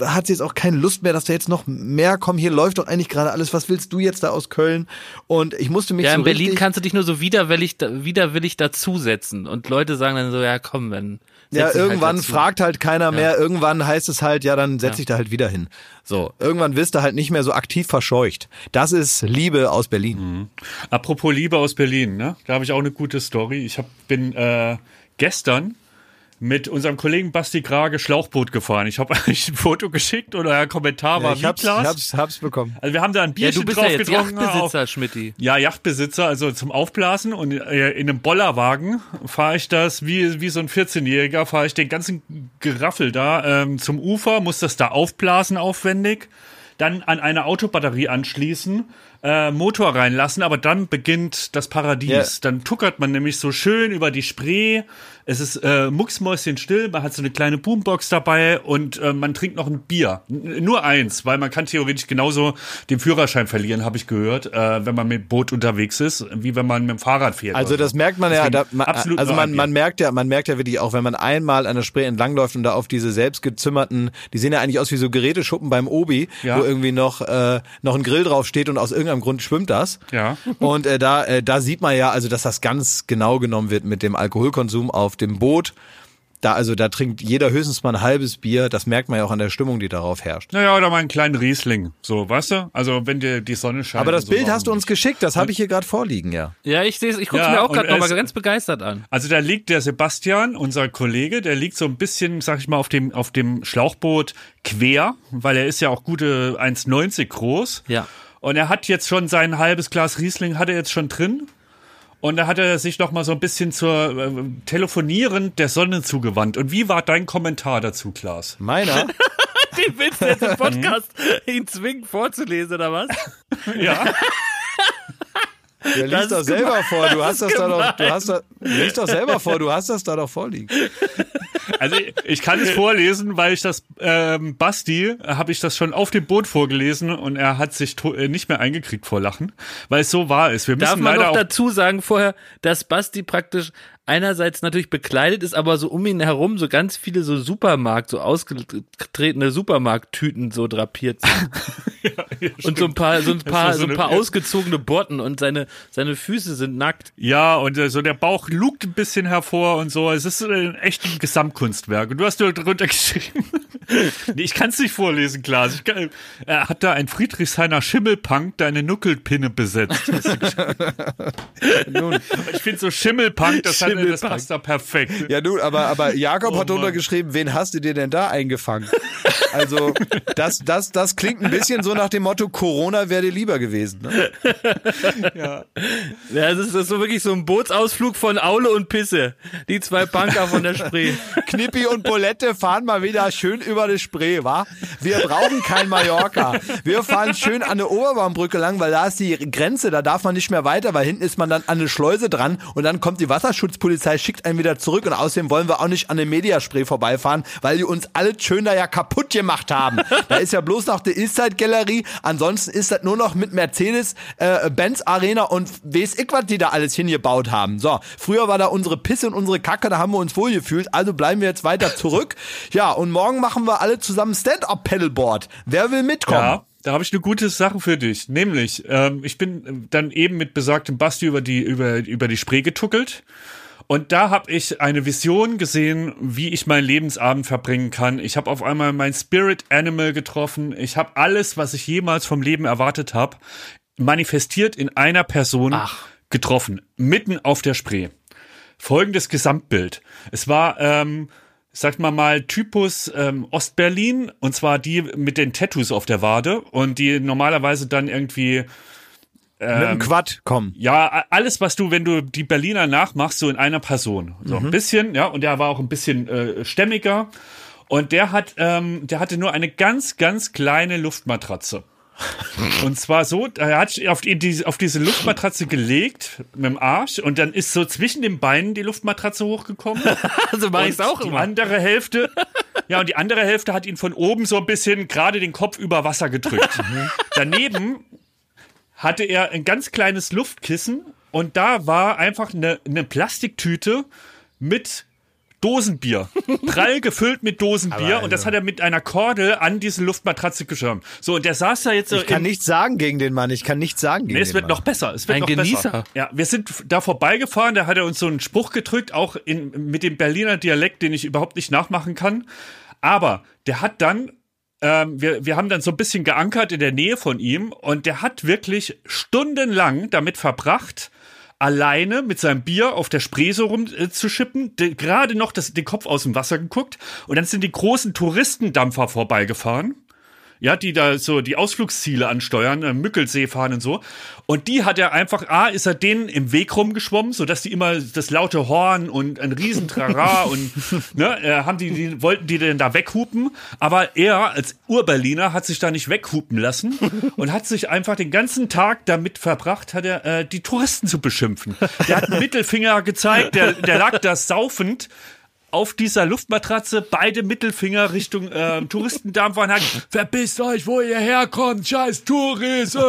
hat sie jetzt auch keine Lust mehr, dass da jetzt noch mehr kommen. Hier läuft doch eigentlich gerade alles. Was willst du jetzt da aus Köln? Und ich musste mich Ja, so in Berlin kannst du dich nur so widerwillig, widerwillig dazusetzen. Und Leute sagen dann so, ja komm, wenn. Ja, halt irgendwann dazu. fragt halt keiner mehr. Irgendwann heißt es halt, ja, dann setz dich da halt wieder hin. So, irgendwann wirst du halt nicht mehr so aktiv verscheucht. Das ist Liebe aus Berlin. Apropos Liebe aus Berlin, ne? Da habe ich auch eine gute Story. Ich hab, bin äh, gestern mit unserem Kollegen Basti Grage Schlauchboot gefahren. Ich habe eigentlich ein Foto geschickt oder ein Kommentar war ich wie hab's, Klaas. hab's, hab's bekommen. Also wir haben da ein Ja, Bierchen du bist ja drauf jetzt getrunken. Yachtbesitzer, Schmidti. Ja, Yachtbesitzer, also zum Aufblasen und äh, in einem Bollerwagen fahre ich das wie, wie so ein 14-Jähriger, fahre ich den ganzen Geraffel da ähm, zum Ufer, muss das da aufblasen aufwendig, dann an eine Autobatterie anschließen, äh, Motor reinlassen, aber dann beginnt das Paradies. Ja. Dann tuckert man nämlich so schön über die Spree. Es ist äh, mucksmäuschenstill, man hat so eine kleine Boombox dabei und äh, man trinkt noch ein Bier. N nur eins, weil man kann theoretisch genauso den Führerschein verlieren, habe ich gehört, äh, wenn man mit Boot unterwegs ist, wie wenn man mit dem Fahrrad fährt. Also das so. merkt man ja, Deswegen da, man, absolut also man, man merkt ja, man merkt ja wirklich auch, wenn man einmal an der Spree entlangläuft und da auf diese selbstgezimmerten, die sehen ja eigentlich aus wie so Geräteschuppen beim Obi, Ja. wo irgendwie noch äh, noch ein Grill drauf steht und aus irgendeinem Grund schwimmt das. Ja. Und äh, da äh, da sieht man ja, also dass das ganz genau genommen wird mit dem Alkoholkonsum auf dem Boot. Da also da trinkt jeder höchstens mal ein halbes Bier. Das merkt man ja auch an der Stimmung, die darauf herrscht. Naja, oder mal einen kleinen Riesling. So, weißt du? Also wenn dir die Sonne scheint. Aber das so, Bild hast du uns geschickt. Das habe ich hier gerade vorliegen, ja. Ja, ich sehe es, ich gucke Ja, mir auch gerade nochmal ganz begeistert an. Also da liegt der Sebastian, unser Kollege, der liegt so ein bisschen, sag ich mal, auf dem, auf dem Schlauchboot quer, weil er ist ja auch gute 1,90 groß. Ja. Und er hat jetzt schon sein halbes Glas Riesling, hat er jetzt schon drin. Und da hat er sich noch mal so ein bisschen zur äh, Telefonieren der Sonne zugewandt. Und wie war dein Kommentar dazu, Klaas? Meiner. Den willst du jetzt im Podcast ihn zwingen vorzulesen, oder was? Ja. Ja, lies Das doch selber gemein. vor. Du Das hast ist das da doch, du hast da, lies doch selber vor. Du hast das da doch vorliegen. Also ich- ich kann es vorlesen, weil ich das ähm, Basti habe ich das schon auf dem Boot vorgelesen und er hat sich äh, nicht mehr eingekriegt vor Lachen, weil es so wahr ist. Wir müssen Darf man leider noch auch dazu sagen vorher, dass Basti praktisch einerseits natürlich bekleidet ist, aber so um ihn herum so ganz viele so Supermarkt, so ausgetretene Supermarkttüten so drapiert sind. und so ein paar, so ein paar, so so ein eine- paar ausgezogene Botten und seine, seine Füße sind nackt. Ja, und äh, so der Bauch lugt ein bisschen hervor und so. Es ist äh, ein Gesamtkunstwerk. Und du hast dort drunter geschrieben. nee, ich kann es nicht vorlesen, Klaas. Ich kann, er hat da ein Friedrichshainer Schimmelpunk deine Nuckelpinne besetzt. Nun, ich finde so Schimmelpunk, das, hat, das Schimmelpunk. passt da perfekt. ja, nun, aber, aber Jakob Oh hat drunter Mann. geschrieben, wen hast du dir denn da eingefangen? Also, das, das, das klingt ein bisschen so nach dem Motto, Corona wäre dir lieber gewesen. Ne? Ja. Ja, das ist, das ist so wirklich so ein Bootsausflug von Aule und Pisse. Die zwei Punker von der Spree. Knippi und Bolette fahren mal wieder schön über die Spree, wa? Wir brauchen kein Mallorca. Wir fahren schön an der Oberbaumbrücke lang, weil da ist die Grenze, da darf man nicht mehr weiter, weil hinten ist man dann an eine Schleuse dran und dann kommt die Wasserschutzpolizei, schickt einen wieder zurück und außerdem wollen wir auch nicht an der Mediaspray vorbeifahren, weil die uns alle schön da ja kaputt gemacht haben. Da ist ja bloß noch die Eastside-Galerie, ansonsten ist das nur noch mit Mercedes, äh, Benz Arena und weiß was die da alles hingebaut haben. So, früher war da unsere Pisse und unsere Kacke, da haben wir uns wohl gefühlt, also bleiben wir jetzt weiter zurück. Ja, und morgen machen wir alle zusammen Stand-Up-Paddleboard. Wer will mitkommen? Ja, da habe ich eine gute Sache für dich. Nämlich, ähm, ich bin dann eben mit besagtem Basti über die, über, über die Spree getuckelt. Und da habe ich eine Vision gesehen, wie ich meinen Lebensabend verbringen kann. Ich habe auf einmal mein Spirit Animal getroffen. Ich habe alles, was ich jemals vom Leben erwartet habe, manifestiert in einer Person Ach. getroffen. Mitten auf der Spree. Folgendes Gesamtbild. Es war, ähm, sagt man mal, Typus ähm, Ostberlin, und zwar die mit den Tattoos auf der Wade und die normalerweise dann irgendwie Mit einem Quad kommen. ja, alles, was du, wenn du die Berliner nachmachst, so in einer Person. So ein bisschen, ja, und der war auch ein bisschen äh, stämmiger. Und der hat, ähm, der hatte nur eine ganz, ganz kleine Luftmatratze. Und zwar so, er hat auf, die, diese- auf diese Luftmatratze gelegt mit dem Arsch und dann ist so zwischen den Beinen die Luftmatratze hochgekommen. Also mache ich Und auch die immer. andere Hälfte, ja, und die andere Hälfte hat ihn von oben so ein bisschen gerade den Kopf über Wasser gedrückt. Daneben hatte er ein ganz kleines Luftkissen und da war einfach eine, eine Plastiktüte mit Dosenbier. Prall gefüllt mit Dosenbier Aber und das also- hat er mit einer Kordel an diese Luftmatratze geschirmt. So, und der saß da jetzt so Ich kann nichts sagen gegen den Mann. Ich kann nichts sagen gegen Nee, es wird Mann. noch besser. Es wird Ein noch Genießer. Besser. Ja, wir sind da vorbeigefahren, da hat er uns so einen Spruch gedrückt, auch in, mit dem Berliner Dialekt, den ich überhaupt nicht nachmachen kann. Aber der hat dann, ähm, wir, wir haben dann so ein bisschen geankert in der Nähe von ihm und der hat wirklich stundenlang damit verbracht, alleine mit seinem Bier auf der Spree so rumzuschippen, äh, gerade noch das, den Kopf aus dem Wasser geguckt und dann sind die großen Touristendampfer vorbeigefahren ja, die da so die Ausflugsziele ansteuern, äh, Mückelsee fahren und so. Und die hat er einfach, A, ist er denen im Weg rumgeschwommen, sodass die immer das laute Horn und ein Riesentrara und ne, äh, haben die, die, wollten die denn da weghupen. Aber er als Urberliner hat sich da nicht weghupen lassen und hat sich einfach den ganzen Tag damit verbracht, hat er äh, die Touristen zu beschimpfen. Der hat einen Mittelfinger gezeigt, der, der lag da saufend auf dieser Luftmatratze beide Mittelfinger Richtung äh, hat verpisst euch, wo ihr herkommt, scheiß Tourist. so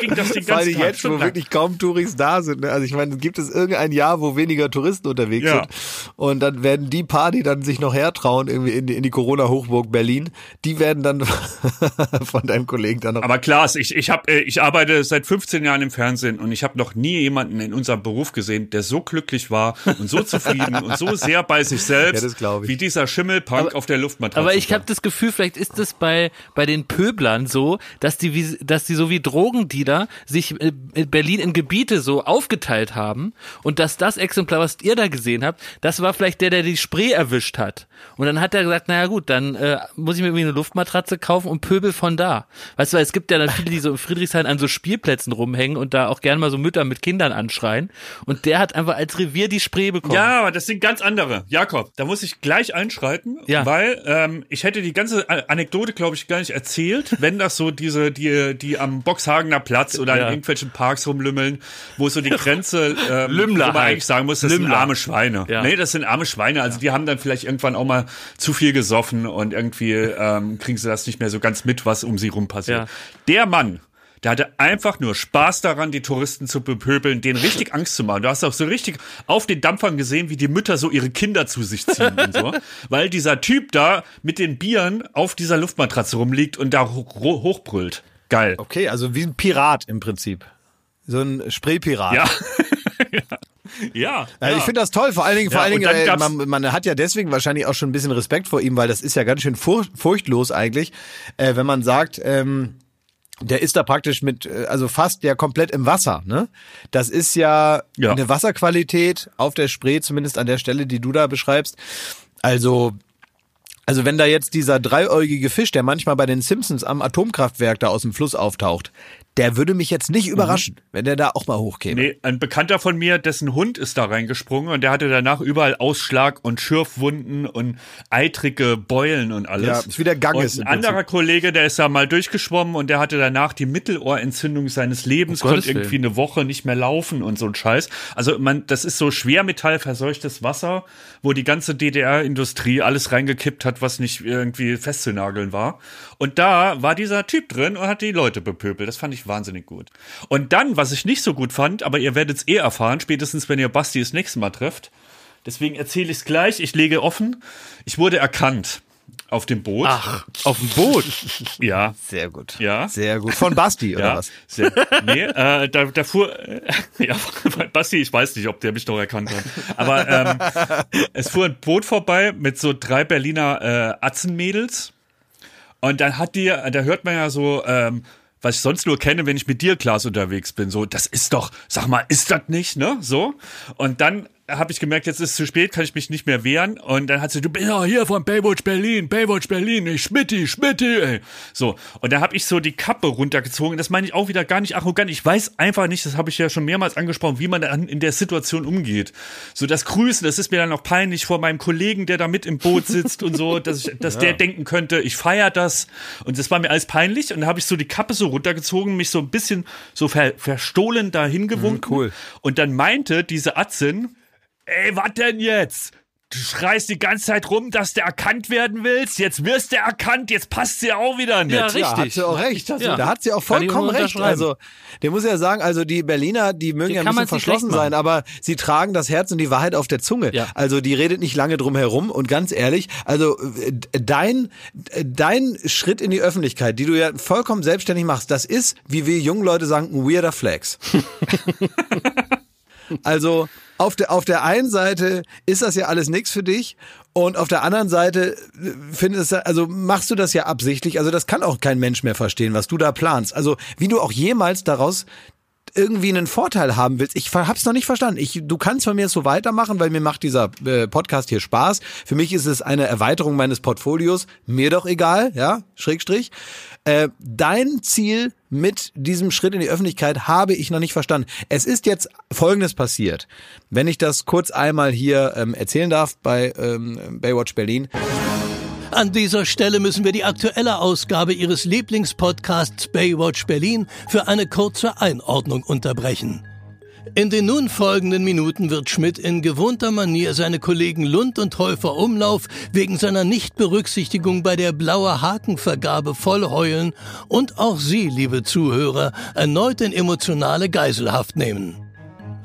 ging das den ganzen Tag. jetzt, wo wirklich kaum Touristen da sind. Ne? Also ich meine, gibt es irgendein Jahr, wo weniger Touristen unterwegs ja. sind und dann werden die paar, die dann sich noch hertrauen, irgendwie in die, in die Corona-Hochburg Berlin, die werden dann von deinem Kollegen dann noch... Aber klar, ich, ich, hab, äh, ich arbeite seit 15 Jahren im Fernsehen und ich habe noch nie jemanden in unserem Beruf gesehen, der so glücklich war und so zufrieden und so sehr bei bei sich selbst, ja, wie dieser Schimmelpunk aber, auf der Luftmatratze. Aber ich habe das Gefühl, vielleicht ist es bei bei den Pöblern so, dass die wie, dass die so wie Drogendealer sich in Berlin in Gebiete so aufgeteilt haben und dass das Exemplar, was ihr da gesehen habt, das war vielleicht der, der die Spree erwischt hat. Und dann hat er gesagt, naja gut, dann äh, muss ich mir irgendwie eine Luftmatratze kaufen und Pöbel von da. Weißt du, weil es gibt ja dann viele, die so in Friedrichshain an so Spielplätzen rumhängen und da auch gerne mal so Mütter mit Kindern anschreien. Und der hat einfach als Revier die Spree bekommen. Ja, aber das sind ganz andere. Jakob, da muss ich gleich einschreiten, ja. weil ähm, ich hätte die ganze Anekdote, glaube ich, gar nicht erzählt, wenn das so diese, die, die am Boxhagener Platz oder ja. in irgendwelchen Parks rumlümmeln, wo so die Grenze, ähm, Lümmler wo man halt. eigentlich sagen muss, das Lümmler. sind arme Schweine. Ja. Nee, das sind arme Schweine. Also die haben dann vielleicht irgendwann auch mal zu viel gesoffen und irgendwie ähm, kriegen sie das nicht mehr so ganz mit, was um sie rum passiert. Der Mann, der hatte einfach nur Spaß daran, die Touristen zu bepöbeln, denen richtig Angst zu machen. Du hast auch so richtig auf den Dampfern gesehen, wie die Mütter so ihre Kinder zu sich ziehen und so. Weil dieser Typ da mit den Bieren auf dieser Luftmatratze rumliegt und da hochbrüllt. Geil. Okay, also wie ein Pirat im Prinzip. So ein Spraypirat. Ja. ja. Ja, also ich finde das toll. Vor allen Dingen, vor ja, allen Dingen, äh, man, man, hat ja deswegen wahrscheinlich auch schon ein bisschen Respekt vor ihm, weil das ist ja ganz schön furchtlos eigentlich, äh, wenn man sagt, ähm, der ist da praktisch mit, äh, also fast ja komplett im Wasser. Ne? Das ist ja, ja eine Wasserqualität auf der Spree, zumindest an der Stelle, die du da beschreibst. Also also wenn da jetzt dieser dreieugige Fisch, der manchmal bei den Simpsons am Atomkraftwerk da aus dem Fluss auftaucht, der würde mich jetzt nicht mhm. überraschen, mhm. wenn der da auch mal hochkäme. Nee, ein Bekannter von mir, dessen Hund ist da reingesprungen und der hatte danach überall Ausschlag und Schürfwunden und eitrige Beulen und alles. Ja, ist wie der Gang und ist. Ein anderer Kollege, der ist da mal durchgeschwommen und der hatte danach die Mittelohrentzündung seines Lebens, oh konnte irgendwie eine Woche nicht mehr laufen und so ein Scheiß. Also man, das ist so schwermetallverseuchtes Wasser, wo die ganze DDR-Industrie alles reingekippt hat, was nicht irgendwie festzunageln war. Und da war dieser Typ drin und hat die Leute bepöbelt. Das fand ich wahnsinnig gut. Und dann, was ich nicht so gut fand, aber ihr werdet es eh erfahren, spätestens wenn ihr Basti das nächste Mal trefft. Deswegen erzähle ich es gleich. Ich lege offen. Ich wurde erkannt auf dem Boot. Ach, auf dem Boot? ja. Sehr gut. Ja. Sehr gut. Von Basti, oder ja, was? Sehr, nee, äh, da, da fuhr, äh, ja, Basti, ich weiß nicht, ob der mich noch erkannt hat. Aber ähm, es fuhr ein Boot vorbei mit so drei Berliner äh, Atzenmädels. Und dann hat die, da hört man ja so, ähm, was ich sonst nur kenne, wenn ich mit dir, Klaas, unterwegs bin. So, das ist doch, sag mal, ist das nicht, ne? So. Und dann habe ich gemerkt, jetzt ist es zu spät, kann ich mich nicht mehr wehren. Und dann hat sie, du bist ja hier von Baywatch Berlin, Baywatch Berlin, ey, Schmitti, Schmitti, ey. So. Und da habe ich so die Kappe runtergezogen. Das meine ich auch wieder gar nicht arrogant. Ich weiß einfach nicht, das habe ich ja schon mehrmals angesprochen, wie man dann in der Situation umgeht. So das Grüßen, das ist mir dann auch peinlich vor meinem Kollegen, der da mit im Boot sitzt und so, dass, ich, dass ja. der denken könnte, ich feier das. Und das war mir alles peinlich. Und da habe ich so die Kappe so runtergezogen, mich so ein bisschen so ver, verstohlen dahin gewunken. Mhm, cool. Und dann meinte diese Atzin, ey, was denn jetzt? Du schreist die ganze Zeit rum, dass du erkannt werden willst. Jetzt wirst du erkannt, jetzt passt sie auch wieder nicht. Ja, richtig. Ja, hat sie auch recht. Ja. Da hat sie auch vollkommen recht. Also, der muss ja sagen, also die Berliner, die mögen die ja ein bisschen verschlossen sein, aber sie tragen das Herz und die Wahrheit auf der Zunge. Ja. Also, die redet nicht lange drum herum und ganz ehrlich, also dein, dein Schritt in die Öffentlichkeit, die du ja vollkommen selbstständig machst, das ist, wie wir jungen Leute sagen, ein weirder Flex. also, auf der, auf der einen Seite ist das ja alles nichts für dich und auf der anderen Seite äh, findest also machst du das ja absichtlich. Also das kann auch kein Mensch mehr verstehen, was du da planst. Also wie du auch jemals daraus irgendwie einen Vorteil haben willst. Ich hab's noch nicht verstanden. Ich, du kannst von mir so weitermachen, weil mir macht dieser äh, Podcast hier Spaß. Für mich ist es eine Erweiterung meines Portfolios. Mir doch egal, ja, Schrägstrich. Äh, dein Ziel mit diesem Schritt in die Öffentlichkeit habe ich noch nicht verstanden. Es ist jetzt Folgendes passiert. Wenn ich das kurz einmal hier ähm, erzählen darf bei ähm, Baywatch Berlin. An dieser Stelle müssen wir die aktuelle Ausgabe Ihres Lieblingspodcasts Baywatch Berlin für eine kurze Einordnung unterbrechen. In den nun folgenden Minuten wird Schmidt in gewohnter Manier seine Kollegen Lund und Häufer Umlauf wegen seiner Nichtberücksichtigung bei der blaue Hakenvergabe vollheulen und auch Sie, liebe Zuhörer, erneut in emotionale Geiselhaft nehmen.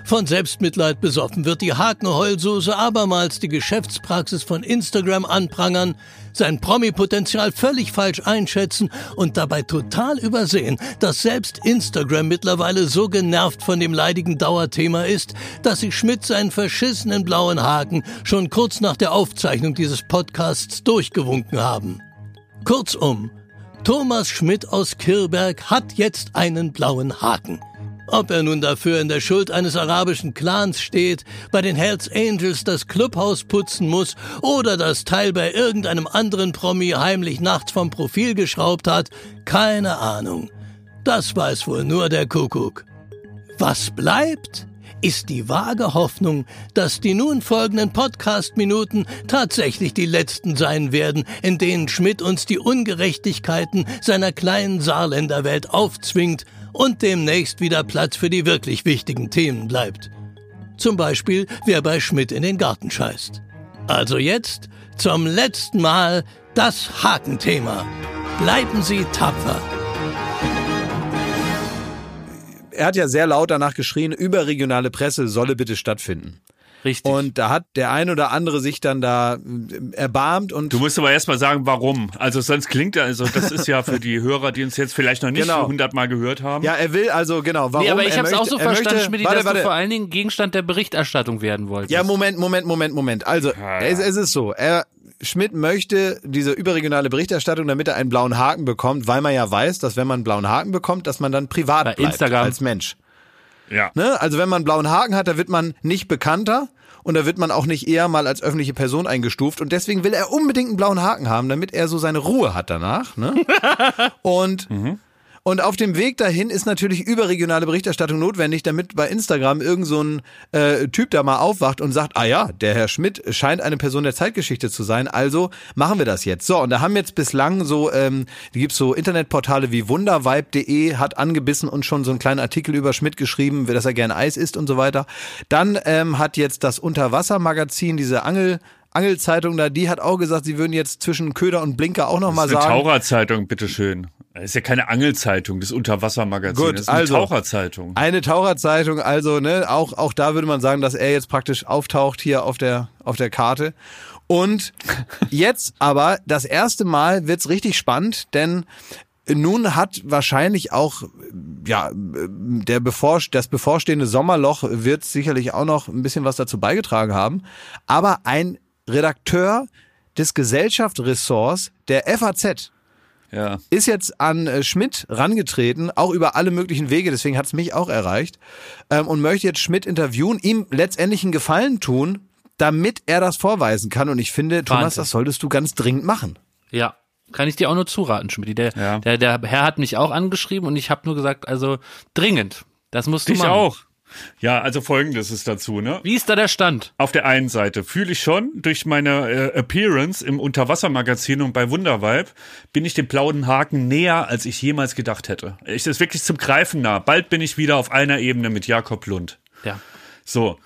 Von Selbstmitleid besoffen wird die Hakenheulsoße abermals die Geschäftspraxis von Instagram anprangern, sein Promi-Potenzial völlig falsch einschätzen und dabei total übersehen, dass selbst Instagram mittlerweile so genervt von dem leidigen Dauerthema ist, dass sich Schmidt seinen verschissenen blauen Haken schon kurz nach der Aufzeichnung dieses Podcasts durchgewunken haben. Kurzum, Thomas Schmidt aus Kirberg hat jetzt einen blauen Haken. Ob er nun dafür in der Schuld eines arabischen Clans steht, bei den Hells Angels das Clubhaus putzen muss oder das Teil bei irgendeinem anderen Promi heimlich nachts vom Profil geschraubt hat, keine Ahnung. Das weiß wohl nur der Kuckuck. Was bleibt? ist die vage Hoffnung, dass die nun folgenden Podcast-Minuten tatsächlich die letzten sein werden, in denen Schmidt uns die Ungerechtigkeiten seiner kleinen Saarländerwelt aufzwingt und demnächst wieder Platz für die wirklich wichtigen Themen bleibt. Zum Beispiel, wer bei Schmidt in den Garten scheißt. Also jetzt zum letzten Mal das Hakenthema. Bleiben Sie tapfer. Er hat ja sehr laut danach geschrien, überregionale Presse solle bitte stattfinden. Richtig. Und da hat der ein oder andere sich dann da äh, erbarmt und. Du musst aber erstmal sagen, warum. Also sonst klingt er, also das ist ja für die Hörer, die uns jetzt vielleicht noch nicht Genau. hundertmal gehört haben. Ja, er will also, genau, warum? nee, aber ich er habe es auch möchte- so er verstanden, möchte- Schmidt, warte, dass warte. du vor allen Dingen Gegenstand der Berichterstattung werden wolltest. Ja, Moment, Moment, Moment, Moment. Also, es, es ist so, er, Schmidt möchte diese überregionale Berichterstattung, damit er einen blauen Haken bekommt, weil man ja weiß, dass wenn man einen blauen Haken bekommt, dass man dann privat Bei bleibt Instagram. als Mensch. Ja. Ne? Also wenn man einen blauen Haken hat, da wird man nicht bekannter und da wird man auch nicht eher mal als öffentliche Person eingestuft und deswegen will er unbedingt einen blauen Haken haben, damit er so seine Ruhe hat danach. Ne? und und auf dem Weg dahin ist natürlich überregionale Berichterstattung notwendig, damit bei Instagram irgend so ein äh, Typ da mal aufwacht und sagt, ah ja, der Herr Schmidt scheint eine Person der Zeitgeschichte zu sein, also machen wir das jetzt. So, und da haben jetzt bislang so, ähm, die gibt's so Internetportale wie wundervibe.de, hat angebissen und schon so einen kleinen Artikel über Schmidt geschrieben, dass er gern Eis isst und so weiter. Dann ähm, hat jetzt das Unterwassermagazin, diese Angel... Angelzeitung da, die hat auch gesagt, sie würden jetzt zwischen Köder und Blinker auch noch mal Das ist eine sagen. Taucherzeitung, bitteschön. Das ist ja keine Angelzeitung, das Unterwassermagazin. Gut, das ist eine also. Taucherzeitung. Eine Taucherzeitung, also ne, auch auch da würde man sagen, dass er jetzt praktisch auftaucht hier auf der auf der Karte. Und jetzt aber das erste Mal wird's richtig spannend, denn nun hat wahrscheinlich auch ja der bevor, das bevorstehende Sommerloch wird sicherlich auch noch ein bisschen was dazu beigetragen haben, aber ein Redakteur des Gesellschaftsressorts der FAZ Ja. ist jetzt an äh, Schmidt rangetreten, auch über alle möglichen Wege, deswegen hat es mich auch erreicht, ähm, und möchte jetzt Schmidt interviewen, ihm letztendlich einen Gefallen tun, damit er das vorweisen kann. Und ich finde, Thomas, Wahnsinn. das solltest du ganz dringend machen. Ja, kann ich dir auch nur zuraten, Schmidt. Der, Ja. der, der Herr hat mich auch angeschrieben und ich habe nur gesagt, also dringend. Das musst du Ich machen. auch. Ja, also folgendes ist dazu, ne? Wie ist da der Stand? Auf der einen Seite fühle ich schon, durch meine äh, Appearance im Unterwassermagazin und bei Wundervibe bin ich dem blauen Haken näher, als ich jemals gedacht hätte. Ich ist wirklich zum Greifen nah. Bald bin ich wieder auf einer Ebene mit Jakob Lund. Ja. So.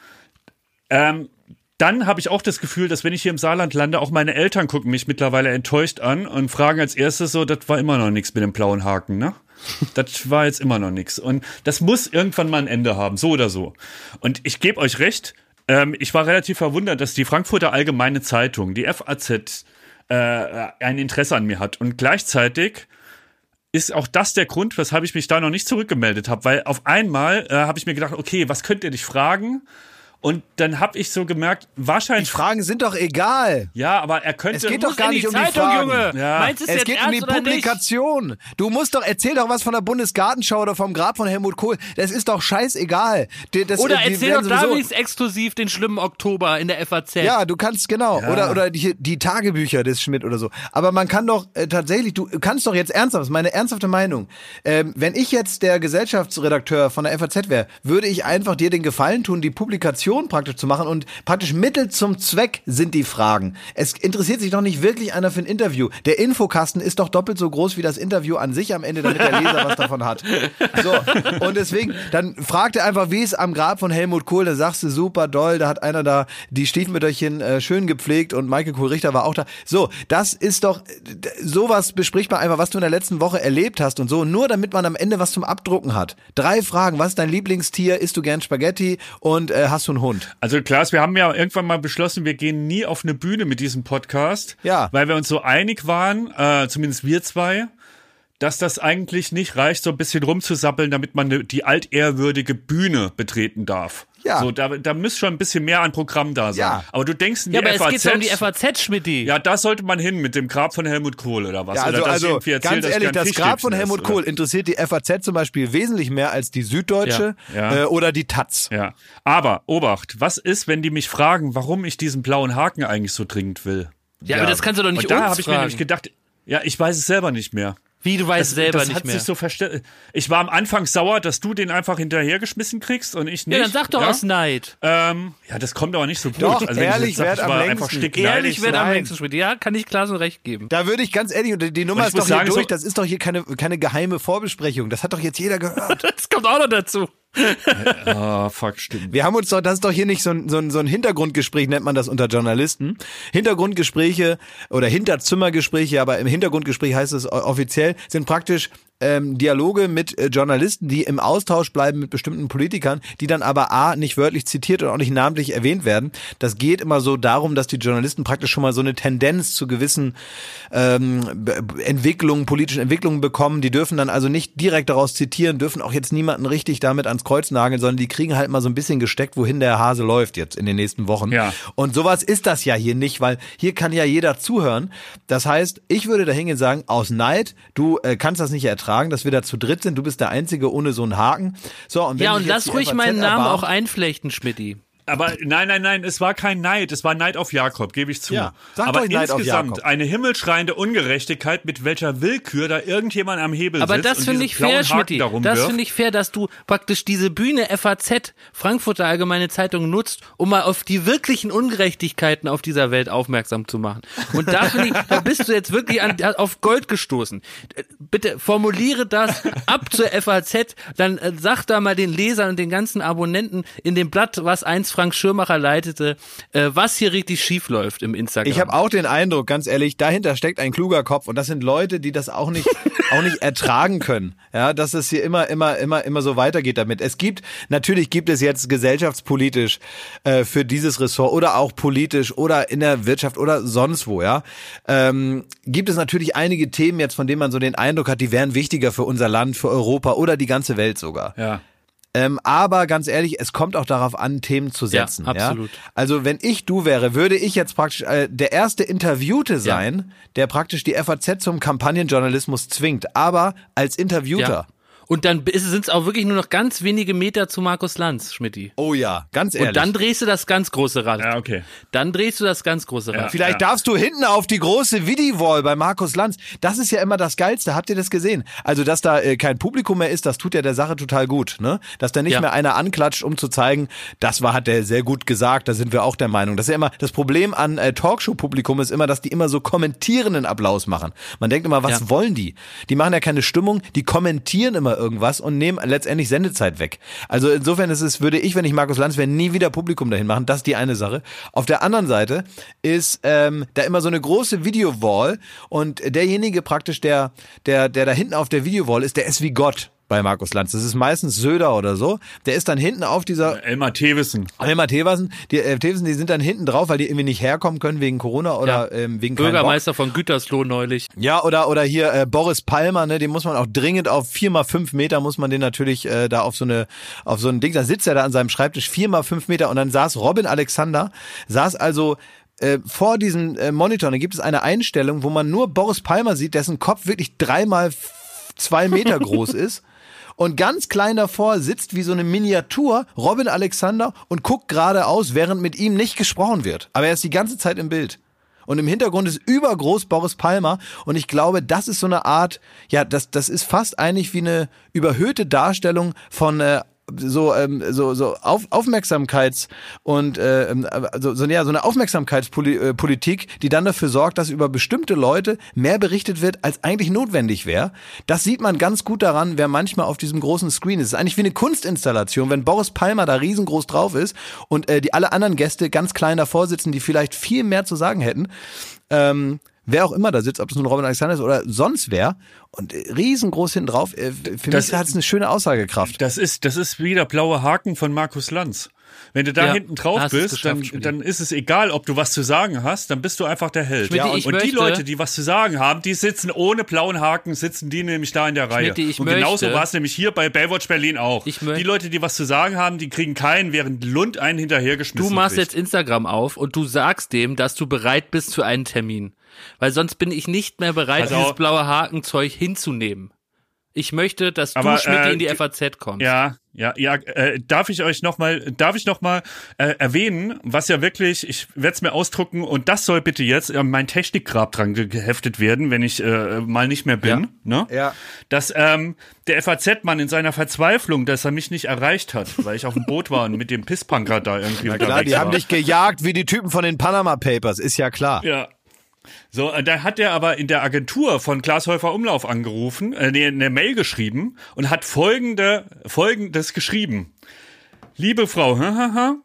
Ähm, dann habe ich auch das Gefühl, dass wenn ich hier im Saarland lande, auch meine Eltern gucken mich mittlerweile enttäuscht an und fragen als erstes so, das war immer noch nichts mit dem blauen Haken, ne? Das war jetzt immer noch nichts. Und das muss irgendwann mal ein Ende haben, so oder so. Und ich gebe euch recht, ähm, ich war relativ verwundert, dass die Frankfurter Allgemeine Zeitung, die FAZ, äh, ein Interesse an mir hat. Und gleichzeitig ist auch das der Grund, weshalb ich mich da noch nicht zurückgemeldet habe, weil auf einmal äh, habe ich mir gedacht, okay, was könnt ihr dich fragen? Und dann habe ich so gemerkt, Die wahrscheinlich. Fragen sind doch egal. Ja, aber er könnte. Es geht doch gar nicht die um die Zeitung, Fragen. Junge. Ja. Meinst du es Es jetzt geht um die oder nicht? Publikation. Du musst doch, erzähl doch was von der Bundesgartenschau oder vom Grab von Helmut Kohl. Das ist doch scheißegal. Die- Das, Oder die erzähl doch da wenigstens exklusiv den schlimmen Oktober in der FAZ. Ja, du kannst, genau. Oder, oder die, die Tagebücher des Schmidt oder so. Aber man kann doch äh, tatsächlich, du kannst doch jetzt ernsthaft, das ist meine ernsthafte Meinung. Ähm, wenn ich jetzt der Gesellschaftsredakteur von der FAZ wäre, würde ich einfach dir den Gefallen tun, die Publikation praktisch zu machen und praktisch Mittel zum Zweck sind die Fragen. Es interessiert sich doch nicht wirklich einer für ein Interview. Der Infokasten ist doch doppelt so groß wie das Interview an sich am Ende, damit der Leser was davon hat. So. Und deswegen, dann fragt er einfach, wie es am Grab von Helmut Kohl, da sagst du super doll, da hat einer da die Stiefmütterchen äh, schön gepflegt und Michael Kohl-Richter war auch da. So, das ist doch, sowas bespricht man einfach, was du in der letzten Woche erlebt hast und so, nur damit man am Ende was zum Abdrucken hat. Drei Fragen, was ist dein Lieblingstier, isst du gern Spaghetti und äh, hast du einen Hund? Also Klaas, wir haben ja irgendwann mal beschlossen, wir gehen nie auf eine Bühne mit diesem Podcast. Ja. Weil wir uns so einig waren, äh, zumindest wir zwei, dass das eigentlich nicht reicht, so ein bisschen rumzusappeln, damit man ne, die altehrwürdige Bühne betreten darf. Ja. So, da, da müsste schon ein bisschen mehr an Programm da sein. Ja. Aber du denkst in die Ja, aber FAZ. es geht so um die FAZ, Schmidti. Ja, da sollte man hin mit dem Grab von Helmut Kohl oder was. Ja, also, oder also irgendwie erzählt, ganz ehrlich, das Grab von Helmut ist, Kohl interessiert die FAZ zum Beispiel wesentlich mehr als die Süddeutsche Ja, ja. Äh, oder die Taz. Ja. Aber, Obacht, was ist, wenn die mich fragen, warum ich diesen blauen Haken eigentlich so dringend will? Ja, aber das kannst du doch nicht Und da habe ich mir nämlich gedacht, ja, ich weiß es selber nicht mehr. Wie, du weißt Das, selber das nicht hat mehr. sich so. Ich war am Anfang sauer, dass du den einfach hinterhergeschmissen kriegst und ich nicht. ja, dann sag doch ja? aus Neid. Ähm, ja, das kommt aber nicht so gut. Doch, also, ehrlich werd am längsten. Ehrlich wird am längsten, Schmidti. Ja, kann ich klar so recht geben. Da würde ich ganz ehrlich, und die Nummer Und ist doch hier sagen, durch, so- das ist doch hier keine, keine geheime Vorbesprechung. Das hat doch jetzt jeder gehört. Das kommt auch noch dazu. Ah, fuck, stimmt. Wir haben uns doch, das ist doch hier nicht so ein, so ein, so ein Hintergrundgespräch, nennt man das unter Journalisten. Hintergrundgespräche oder Hinterzimmergespräche, aber im Hintergrundgespräch heißt es offiziell, sind praktisch ähm, Dialoge mit äh, Journalisten, die im Austausch bleiben mit bestimmten Politikern, die dann aber A, nicht wörtlich zitiert und auch nicht namentlich erwähnt werden. Das geht immer so darum, dass die Journalisten praktisch schon mal so eine Tendenz zu gewissen ähm, Entwicklungen, politischen Entwicklungen bekommen. Die dürfen dann also nicht direkt daraus zitieren, dürfen auch jetzt niemanden richtig damit ans Kreuz nageln, sondern die kriegen halt mal so ein bisschen gesteckt, wohin der Hase läuft jetzt in den nächsten Wochen. Ja. Und sowas ist das ja hier nicht, weil hier kann ja jeder zuhören. Das heißt, ich würde da hingehen und sagen, aus Neid, du äh, kannst das nicht ertragen, dass wir da zu dritt sind, du bist der Einzige ohne so einen Haken. So, und wenn Ja, und lass ruhig meinen Namen auch einflechten, Schmidti. Aber nein, nein, nein, es war kein Neid, es war Neid auf Jakob, gebe ich zu. Ja, Aber insgesamt Jakob. eine himmelschreiende Ungerechtigkeit, mit welcher Willkür da irgendjemand am Hebel Aber sitzt das und finde ich fair, darum Das finde ich fair, dass du praktisch diese Bühne FAZ, Frankfurter Allgemeine Zeitung, nutzt, um mal auf die wirklichen Ungerechtigkeiten auf dieser Welt aufmerksam zu machen. Und da finde ich, da bist du jetzt wirklich an, auf Gold gestoßen. Bitte formuliere das ab zur FAZ, dann äh, sag da mal den Lesern und den ganzen Abonnenten in dem Blatt, was einst Frank Schirmacher leitete, äh, was hier richtig schief läuft im Instagram. Ich habe auch den Eindruck, ganz ehrlich, dahinter steckt ein kluger Kopf und das sind Leute, die das auch nicht auch nicht ertragen können. Ja, dass es hier immer immer immer immer so weitergeht damit. Es gibt natürlich gibt es jetzt gesellschaftspolitisch äh, für dieses Ressort oder auch politisch oder in der Wirtschaft oder sonst wo, ja, ähm, gibt es natürlich einige Themen jetzt, von denen man so den Eindruck hat, die wären wichtiger für unser Land, für Europa oder die ganze Welt sogar. Ja. Ähm, aber ganz ehrlich, es kommt auch darauf an, Themen zu Ja, setzen. absolut. Also wenn ich du wäre, würde ich jetzt praktisch äh, der erste Interviewte sein, der praktisch die FAZ zum Kampagnenjournalismus zwingt, aber als Interviewter. ja. Und dann sind es auch wirklich nur noch ganz wenige Meter zu Markus Lanz, Schmidti. Oh ja, ganz ehrlich. Und dann drehst du das ganz große Rad. Ja, okay. Dann drehst du das ganz große Rad. Vielleicht Ja. darfst du hinten auf die große Vidi-Wall bei Markus Lanz. Das ist ja immer das Geilste. Habt ihr das gesehen? Also, dass da äh, kein Publikum mehr ist, das tut ja der Sache total gut. Ne? Dass da nicht Ja. mehr einer anklatscht, um zu zeigen, das war, hat der sehr gut gesagt. Da sind wir auch der Meinung. Das ist ja immer, das Problem an äh, Talkshow-Publikum ist immer, dass die immer so kommentierenden Applaus machen. Man denkt immer, was Ja. wollen die? Die machen ja keine Stimmung, die kommentieren immer irgendwas und nehmen letztendlich Sendezeit weg. Also insofern ist es, würde ich, wenn ich Markus Lanz wäre, nie wieder Publikum dahin machen. Das ist die eine Sache. Auf der anderen Seite ist ähm, da immer so eine große Videowall und derjenige praktisch, der, der, der da hinten auf der Videowall ist, der ist wie Gott. Bei Markus Lanz. Das ist meistens Söder oder so. Der ist dann hinten auf dieser Elmar Thewissen. Elmar Thewissen, die, äh, Thewissen, die sind dann hinten drauf, weil die irgendwie nicht herkommen können wegen Corona oder Ja. ähm, wegen. Bürgermeister von Gütersloh neulich. Ja, oder oder hier äh, Boris Palmer, ne, den muss man auch dringend auf vier mal fünf Meter muss man den natürlich äh, da auf so eine auf so ein Ding, da sitzt er da an seinem Schreibtisch vier mal fünf Meter und dann saß Robin Alexander, saß also äh, vor diesem äh, Monitor, da gibt es eine Einstellung, wo man nur Boris Palmer sieht, dessen Kopf wirklich dreimal zwei Meter groß ist. Und ganz klein davor sitzt wie so eine Miniatur Robin Alexander und guckt geradeaus, während mit ihm nicht gesprochen wird. Aber er ist die ganze Zeit im Bild. Und im Hintergrund ist übergroß Boris Palmer. Und ich glaube, das ist so eine Art, ja, das, das ist fast eigentlich wie eine überhöhte Darstellung von äh, so ähm, so so auf, Aufmerksamkeits und äh, ähm, so, so ja so eine Aufmerksamkeitspolitik, die dann dafür sorgt, dass über bestimmte Leute mehr berichtet wird, als eigentlich notwendig wäre. Das sieht man ganz gut daran, wer manchmal auf diesem großen Screen ist. Es ist eigentlich wie eine Kunstinstallation, wenn Boris Palmer da riesengroß drauf ist und äh, die alle anderen Gäste ganz klein davor sitzen, die vielleicht viel mehr zu sagen hätten. Ähm, wer auch immer da sitzt, ob es nun Robin Alexander ist oder sonst wer, und äh, riesengroß hinten drauf, äh, für Das- mich hat es eine schöne Aussagekraft. Das ist, das ist wie der blaue Haken von Markus Lanz. Wenn du da Ja, hinten drauf bist, dann, dann ist es egal, ob du was zu sagen hast, dann bist du einfach der Held. Schmiedi, und ich und die Leute, die was zu sagen haben, die sitzen ohne blauen Haken, sitzen die nämlich da in der Reihe. Ich und genauso war es nämlich hier bei Baywatch Berlin auch. Die Leute, die was zu sagen haben, die kriegen keinen, während Lund einen Du hinterhergeschmissen machst kriegt. jetzt Instagram auf und du sagst dem, dass du bereit bist für einen Termin. Weil sonst bin ich nicht mehr bereit, Also- dieses blaue Hakenzeug hinzunehmen. Ich möchte, dass Aber, du, Schmidt, äh, in die FAZ kommst. Ja, ja, ja. Äh, darf ich euch noch mal, darf ich noch mal äh, erwähnen, was ja wirklich, ich werde es mir ausdrucken und das soll bitte jetzt an mein Technikgrab dran ge- geheftet werden, wenn ich äh, mal nicht mehr bin. Ne? Ja. Dass ähm, der FAZ-Mann in seiner Verzweiflung, dass er mich nicht erreicht hat, weil ich auf dem Boot war und mit dem Pisspunker da irgendwie Na klar, die haben war. dich gejagt wie die Typen von den Panama Papers, ist ja klar. Ja. So, äh, da hat er aber in der Agentur von Glashäufer Umlauf angerufen, äh, eine Mail geschrieben und hat folgende, folgendes geschrieben. Liebe Frau, hahaha,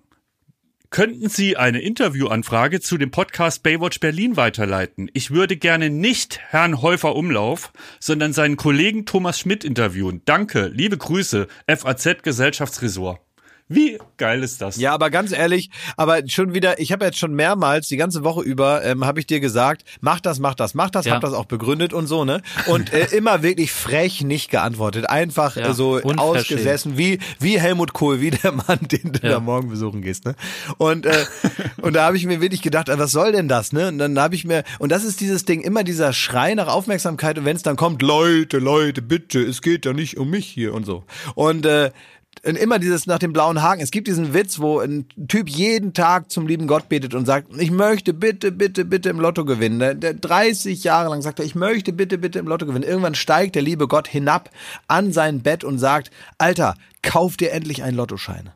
könnten Sie eine Interviewanfrage zu dem Podcast Baywatch Berlin weiterleiten? Ich würde gerne nicht Herrn Häufer Umlauf, sondern seinen Kollegen Thomas Schmidt interviewen. Danke, liebe Grüße, FAZ Gesellschaftsresort. Wie geil ist das? Ja, aber ganz ehrlich, aber schon wieder, ich habe jetzt schon mehrmals die ganze Woche über, ähm, habe ich dir gesagt, mach das, mach das, mach das, Ja. hab das auch begründet und so, ne? Und äh, immer wirklich frech nicht geantwortet. Einfach Ja, äh, so ausgesessen, wie, wie Helmut Kohl, wie der Mann, den du Ja. da morgen besuchen gehst, ne? Und, äh, und da habe ich mir wirklich gedacht, äh, was soll denn das, ne? Und dann habe ich mir, und das ist dieses Ding, immer dieser Schrei nach Aufmerksamkeit und wenn es dann kommt, Leute, Leute, bitte, es geht ja nicht um mich hier und so. Und äh, und immer dieses nach dem blauen Haken. Es gibt diesen Witz, wo ein Typ jeden Tag zum lieben Gott betet und sagt, ich möchte bitte, bitte, bitte im Lotto gewinnen. Der, der 30 Jahre lang sagt er, ich möchte bitte, bitte im Lotto gewinnen. Irgendwann steigt der liebe Gott hinab an sein Bett und sagt, Alter, kauf dir endlich einen Lottoschein.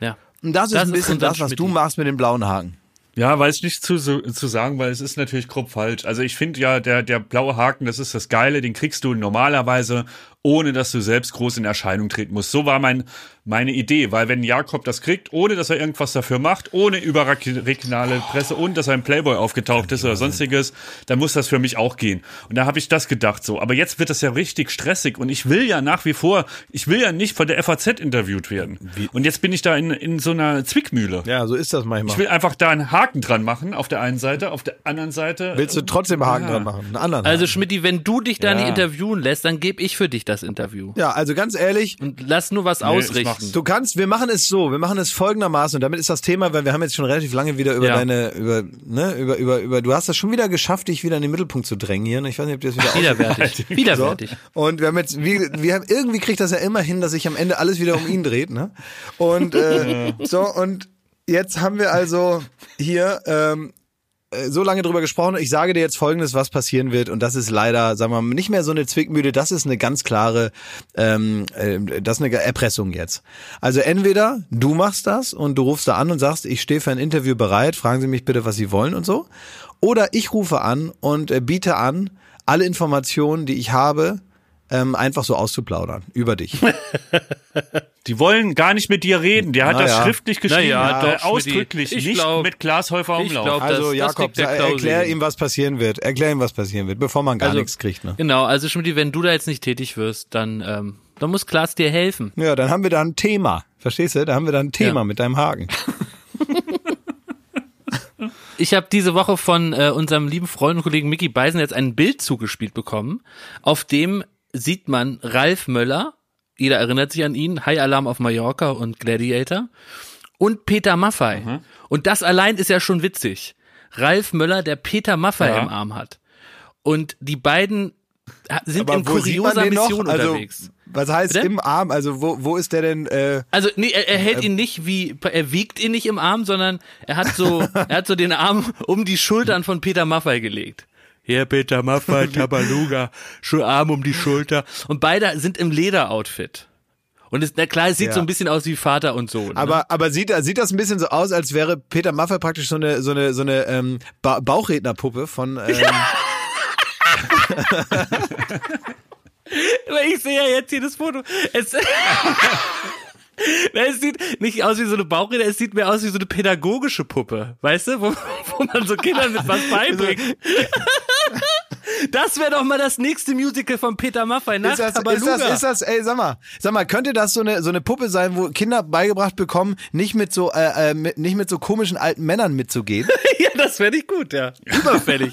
Ja. Und das ist Das ein ist bisschen unser das, was du machst mit dem blauen Haken. Ja, weiß ich nicht zu, zu, zu sagen, weil es ist natürlich grob falsch. Also ich finde ja, der, der blaue Haken, das ist das Geile, den kriegst du normalerweise, ohne dass du selbst groß in Erscheinung treten musst. So war mein, meine Idee, weil wenn Jakob das kriegt, ohne dass er irgendwas dafür macht, ohne überregionale Presse, ohne dass er im Playboy aufgetaucht ist oder sonstiges, dann muss das für mich auch gehen. Und da habe ich das gedacht so. Aber jetzt wird das ja richtig stressig und ich will ja nach wie vor, ich will ja nicht von der FAZ interviewt werden. Und jetzt bin ich da in, in so einer Zwickmühle. Ja, so ist das manchmal. Ich will einfach da einen Haken dran machen, auf der einen Seite, auf der anderen Seite. Willst du trotzdem Haken Ja. dran machen? Einen anderen Also Haken. Schmidti, wenn du dich da Ja. nicht interviewen lässt, dann gebe ich für dich das Interview. Ja, also ganz ehrlich, Und lass nur was ich ausrichten. Du kannst, wir machen es so, wir machen es folgendermaßen und damit ist das Thema, weil wir haben jetzt schon relativ lange wieder über Ja. deine, über, ne, über, über, über, du hast das schon wieder geschafft, dich wieder in den Mittelpunkt zu drängen hier. ne? Ich weiß nicht, ob dir das wieder Widerwärtig. So. Widerwärtig. Und wir haben jetzt, wir, wir haben, irgendwie kriegt das ja immer hin, dass sich am Ende alles wieder um ihn dreht, ne? Und äh, so, und jetzt haben wir also hier ähm, äh, so lange drüber gesprochen. Ich sage dir jetzt folgendes, was passieren wird. Und das ist leider, sagen wir mal, nicht mehr so eine Zwickmühle, das ist eine ganz klare, ähm, äh, das ist eine Erpressung jetzt. Also entweder du machst das und du rufst da an und sagst, ich stehe für ein Interview bereit, fragen Sie mich bitte, was Sie wollen und so. Oder ich rufe an und äh, biete an, alle Informationen, die ich habe, ähm, einfach so auszuplaudern über dich. Die wollen gar nicht mit dir reden. Der hat Na das ja. schriftlich geschrieben. Ja, äh, doch, ausdrücklich. Schmidti. Ich nicht glaub- mit Klaas Häufer ich Umlauf. glaub, Also das- das Jakob, Klausi erklär ihm, was passieren wird. Erklär ihm, was passieren wird, bevor man gar Also, nichts kriegt. Ne? Genau, also Schmidt, wenn du da jetzt nicht tätig wirst, dann, ähm, dann muss Klaas dir helfen. Ja, dann haben wir da ein Thema. Verstehst du? Da haben wir da ein Thema Ja. mit deinem Haken. Ich habe diese Woche von äh, unserem lieben Freund und Kollegen Mickey Beisen jetzt ein Bild zugespielt bekommen, auf dem sieht man Ralf Möller, jeder erinnert sich an ihn, High Alarm auf Mallorca und Gladiator, und Peter Maffei. Und das allein ist ja schon witzig. Ralf Möller, der Peter Maffei Ja. im Arm hat. Und die beiden sind in sieht man kurioser? Mission Also, unterwegs. was heißt Bitte? im Arm? Also wo, wo ist der denn? Äh, Also nee, er, er hält ihn nicht wie, er wiegt ihn nicht im Arm, sondern er hat so, er hat so den Arm um die Schultern von Peter Maffei gelegt. Hier Peter Maffei, Tabaluga, Arm um die Schulter. Und beide sind im Lederoutfit. Und es, na klar, es sieht Ja. so ein bisschen aus wie Vater und Sohn. ne? aber aber sieht, sieht das ein bisschen so aus, als wäre Peter Maffay praktisch so eine so eine so eine ähm, ba Bauchrednerpuppe von ähm, Aber ich sehe ja jetzt hier das Foto. Es, Na, es sieht nicht aus wie so eine Bauchrede, es sieht mehr aus wie so eine pädagogische Puppe, weißt du, wo, wo man so Kindern mit was beibringt. Das wäre doch mal das nächste Musical von Peter Maffay nach Ist das, ist das, ist das, ey, sag mal, sag mal, könnte das so eine, so eine Puppe sein, wo Kinder beigebracht bekommen, nicht mit so, äh, äh, mit, nicht mit so komischen alten Männern mitzugehen? Ja, das wäre nicht gut, ja. Überfällig.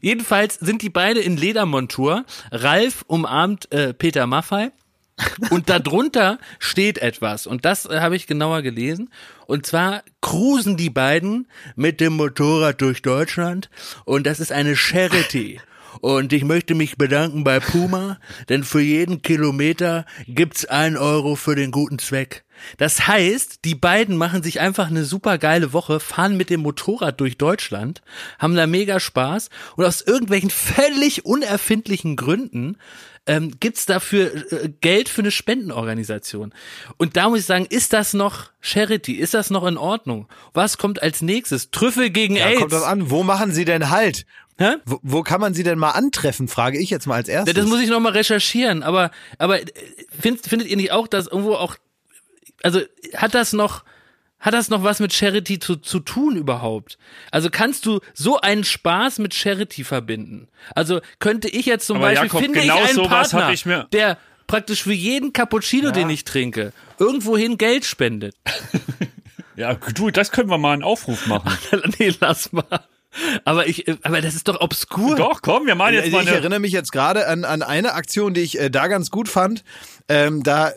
Jedenfalls sind die beide in Ledermontur. Ralf umarmt äh, Peter Maffei. Und darunter steht etwas. Und das äh, habe ich genauer gelesen. Und zwar cruisen die beiden mit dem Motorrad durch Deutschland. Und das ist eine Charity. Und ich möchte mich bedanken bei Puma, denn für jeden Kilometer gibt's ein Euro für den guten Zweck. Das heißt, die beiden machen sich einfach eine super geile Woche, fahren mit dem Motorrad durch Deutschland, haben da mega Spaß und aus irgendwelchen völlig unerfindlichen Gründen ähm, gibt's dafür äh, Geld für eine Spendenorganisation. Und da muss ich sagen, ist das noch Charity? Ist das noch in Ordnung? Was kommt als nächstes? Trüffel gegen Ja, AIDS. kommt das an, wo machen sie denn halt? Hä? Wo, wo kann man sie denn mal antreffen, frage ich jetzt mal als erstes. Das muss ich noch mal recherchieren, aber aber äh, find, findet ihr nicht auch, dass irgendwo auch also hat das noch hat das noch was mit Charity zu, zu tun überhaupt? Also kannst du so einen Spaß mit Charity verbinden? Also könnte ich jetzt zum Aber Beispiel Jakob, finde genau ich einen sowas Partner, ich mir- der praktisch für jeden Cappuccino, den ich trinke, irgendwohin Geld spendet. Ja, du, das können wir mal einen Aufruf machen. nee, lass mal. Aber ich, aber das ist doch obskur. Doch, komm, wir machen jetzt Also mal ich eine. erinnere mich jetzt gerade an, an eine Aktion, die ich äh, da ganz gut fand. Ähm, da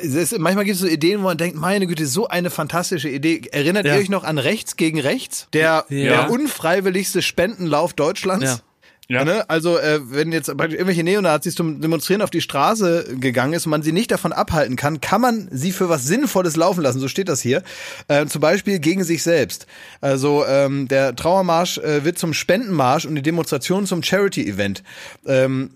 ist, manchmal gibt es so Ideen, wo man denkt, meine Güte, so eine fantastische Idee. Erinnert Ja. ihr euch noch an Rechts gegen Rechts? Der, Ja. der unfreiwilligste Spendenlauf Deutschlands? Ja. Ja. Ne? Also äh, wenn jetzt irgendwelche Neonazis zum Demonstrieren auf die Straße gegangen ist und man sie nicht davon abhalten kann, kann man sie für was Sinnvolles laufen lassen. So steht das hier. Äh, zum Beispiel gegen sich selbst. Also ähm, der Trauermarsch äh, wird zum Spendenmarsch und die Demonstration zum Charity-Event. Ähm,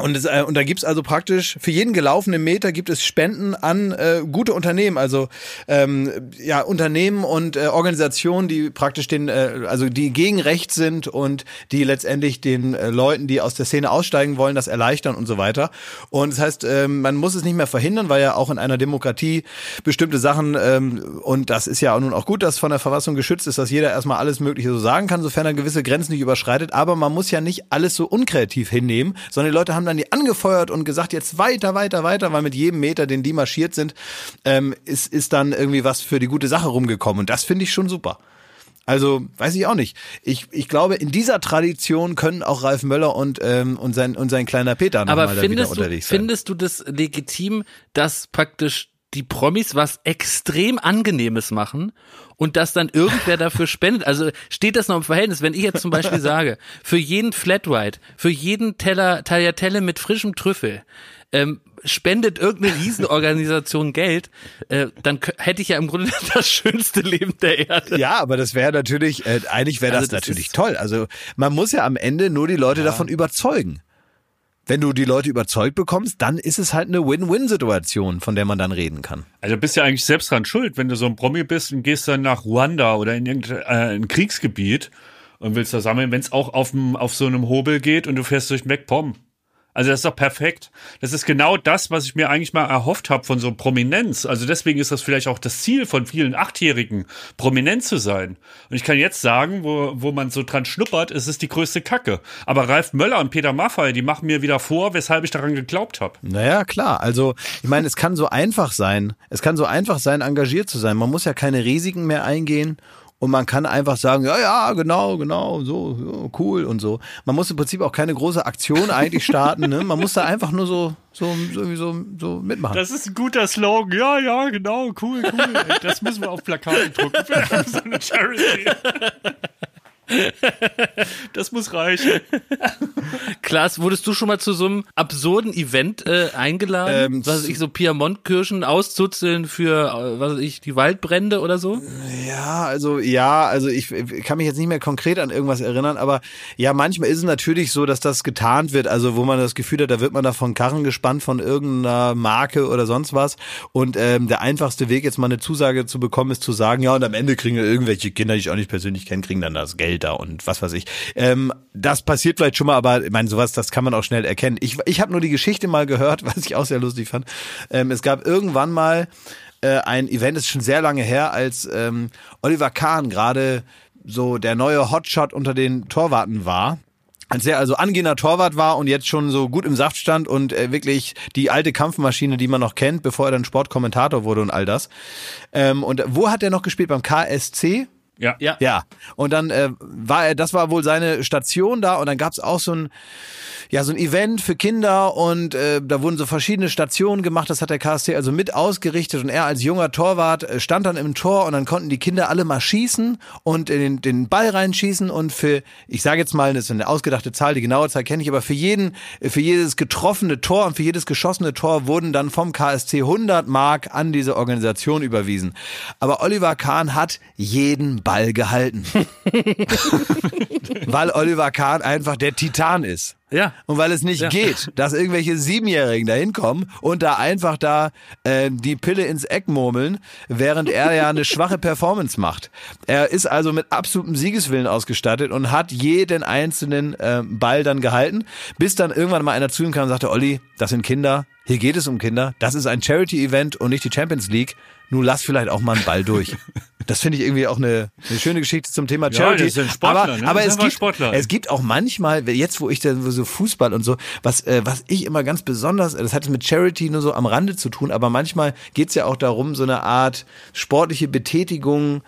und, es, äh, und da gibt's also praktisch für jeden gelaufenen Meter gibt es Spenden an äh, gute Unternehmen, also ähm, ja Unternehmen und äh, Organisationen, die praktisch den, äh, also die gegen Recht sind und die letztendlich den äh, Leuten, die aus der Szene aussteigen wollen, das erleichtern und so weiter. Und das heißt, ähm, man muss es nicht mehr verhindern, weil ja auch in einer Demokratie bestimmte Sachen ähm, und das ist ja nun auch gut, dass von der Verfassung geschützt ist, dass jeder erstmal alles Mögliche so sagen kann, sofern er gewisse Grenzen nicht überschreitet. Aber man muss ja nicht alles so unkreativ hinnehmen, sondern die Leute haben dann die angefeuert und gesagt, jetzt weiter, weiter, weiter, weil mit jedem Meter, den die marschiert sind, ähm, ist, ist dann irgendwie was für die gute Sache rumgekommen. Und das finde ich schon super. Also, weiß ich auch nicht. Ich, ich glaube, in dieser Tradition können auch Ralf Möller und, ähm, und, sein, und sein kleiner Peter Aber nochmal wieder unterwegs sein. findest du das legitim, dass praktisch die Promis was extrem Angenehmes machen und dass dann irgendwer dafür spendet? Also steht das noch im Verhältnis? Wenn ich jetzt zum Beispiel sage, für jeden Flat White, für jeden Teller Tagliatelle mit frischem Trüffel, ähm, spendet irgendeine Riesenorganisation Geld, äh, dann hätte ich ja im Grunde das schönste Leben der Erde. Ja, aber das wäre natürlich, äh, eigentlich wäre das, Also das natürlich toll. Also man muss ja am Ende nur die Leute davon überzeugen. Wenn du die Leute überzeugt bekommst, dann ist es halt eine Win-Win-Situation, von der man dann reden kann. Also bist ja eigentlich selbst dran schuld, wenn du so ein Promi bist und gehst dann nach Ruanda oder in irgendein äh, Kriegsgebiet und willst da sammeln, wenn es auch auf, auf so einem Hobel geht und du fährst durch MacPom. Also das ist doch perfekt. Das ist genau das, was ich mir eigentlich mal erhofft habe von so Prominenz. Also deswegen ist das vielleicht auch das Ziel von vielen Achtjährigen, prominent zu sein. Und ich kann jetzt sagen, wo, wo man so dran schnuppert, ist es die größte Kacke. Aber Ralf Möller und Peter Maffay, die machen mir wieder vor, weshalb ich daran geglaubt habe. Naja, klar. Also, ich meine, es kann so einfach sein. Es kann so einfach sein, engagiert zu sein. Man muss ja keine Risiken mehr eingehen und man kann einfach sagen, ja, ja, genau, genau, so, ja, cool und so. Man muss im Prinzip auch keine große Aktion eigentlich starten. Ne? Man muss da einfach nur so, so, so, so, so mitmachen. Das ist ein guter Slogan. Ja, ja, genau, cool, cool. Das müssen wir auf Plakate drucken so eine Charity. Das muss reichen. Klaas, wurdest du schon mal zu so einem absurden Event äh, eingeladen? Ähm, was weiß ich, so Piemont-Kirschen auszuzeln für, äh, was weiß ich, die Waldbrände oder so? Ja, also ja, also ich, ich kann mich jetzt nicht mehr konkret an irgendwas erinnern, aber ja, manchmal ist es natürlich so, dass das getarnt wird, also wo man das Gefühl hat, da wird man da von Karren gespannt von irgendeiner Marke oder sonst was und ähm, der einfachste Weg, jetzt mal eine Zusage zu bekommen, ist zu sagen, ja, und am Ende kriegen irgendwelche Kinder, die ich auch nicht persönlich kenne, kriegen dann das Geld da und was weiß ich. Ähm, das passiert vielleicht schon mal, aber ich meine, sowas, das kann man auch schnell erkennen. Ich, ich habe nur die Geschichte mal gehört, was ich auch sehr lustig fand. Ähm, es gab irgendwann mal äh, ein Event, das ist schon sehr lange her, als ähm, Oliver Kahn gerade so der neue Hotshot unter den Torwarten war als er also angehender Torwart war und jetzt schon so gut im Saft stand und äh, wirklich die alte Kampfmaschine, die man noch kennt, bevor er dann Sportkommentator wurde und all das. Ähm, und wo hat er noch gespielt? Beim KSC? Ja. Ja. Ja. Und dann äh, war er, das war wohl seine Station da und dann gab's auch so ein ja, so ein Event für Kinder und äh, da wurden so verschiedene Stationen gemacht. Das hat der KSC also mit ausgerichtet und er als junger Torwart äh, stand dann im Tor und dann konnten die Kinder alle mal schießen und den, den Ball reinschießen und für, ich sage jetzt mal, das ist eine ausgedachte Zahl, die genaue Zahl kenne ich, aber für jeden, für jedes getroffene Tor und für jedes geschossene Tor wurden dann vom KSC 100 Mark an diese Organisation überwiesen. Aber Oliver Kahn hat jeden Ball gehalten. Weil Oliver Kahn einfach der Titan ist. Ja. Und weil es nicht Ja. geht, dass irgendwelche Siebenjährigen da hinkommen und da einfach da äh, die Pille ins Eck murmeln, während er ja eine schwache Performance macht. Er ist also mit absolutem Siegeswillen ausgestattet und hat jeden einzelnen äh, Ball dann gehalten, bis dann irgendwann mal einer zu ihm kam und sagte, Olli, das sind Kinder, hier geht es um Kinder, das ist ein Charity-Event und nicht die Champions League. Nun lass vielleicht auch mal einen Ball durch. Das finde ich irgendwie auch eine, eine schöne Geschichte zum Thema Ja, Charity. ein Sportler, aber ne? aber es, gibt, Sportler. es gibt auch manchmal, jetzt wo ich da so Fußball und so, was, äh, was ich immer ganz besonders, das hat mit Charity nur so am Rande zu tun, aber manchmal geht's ja auch darum, so eine Art sportliche Betätigung, äh,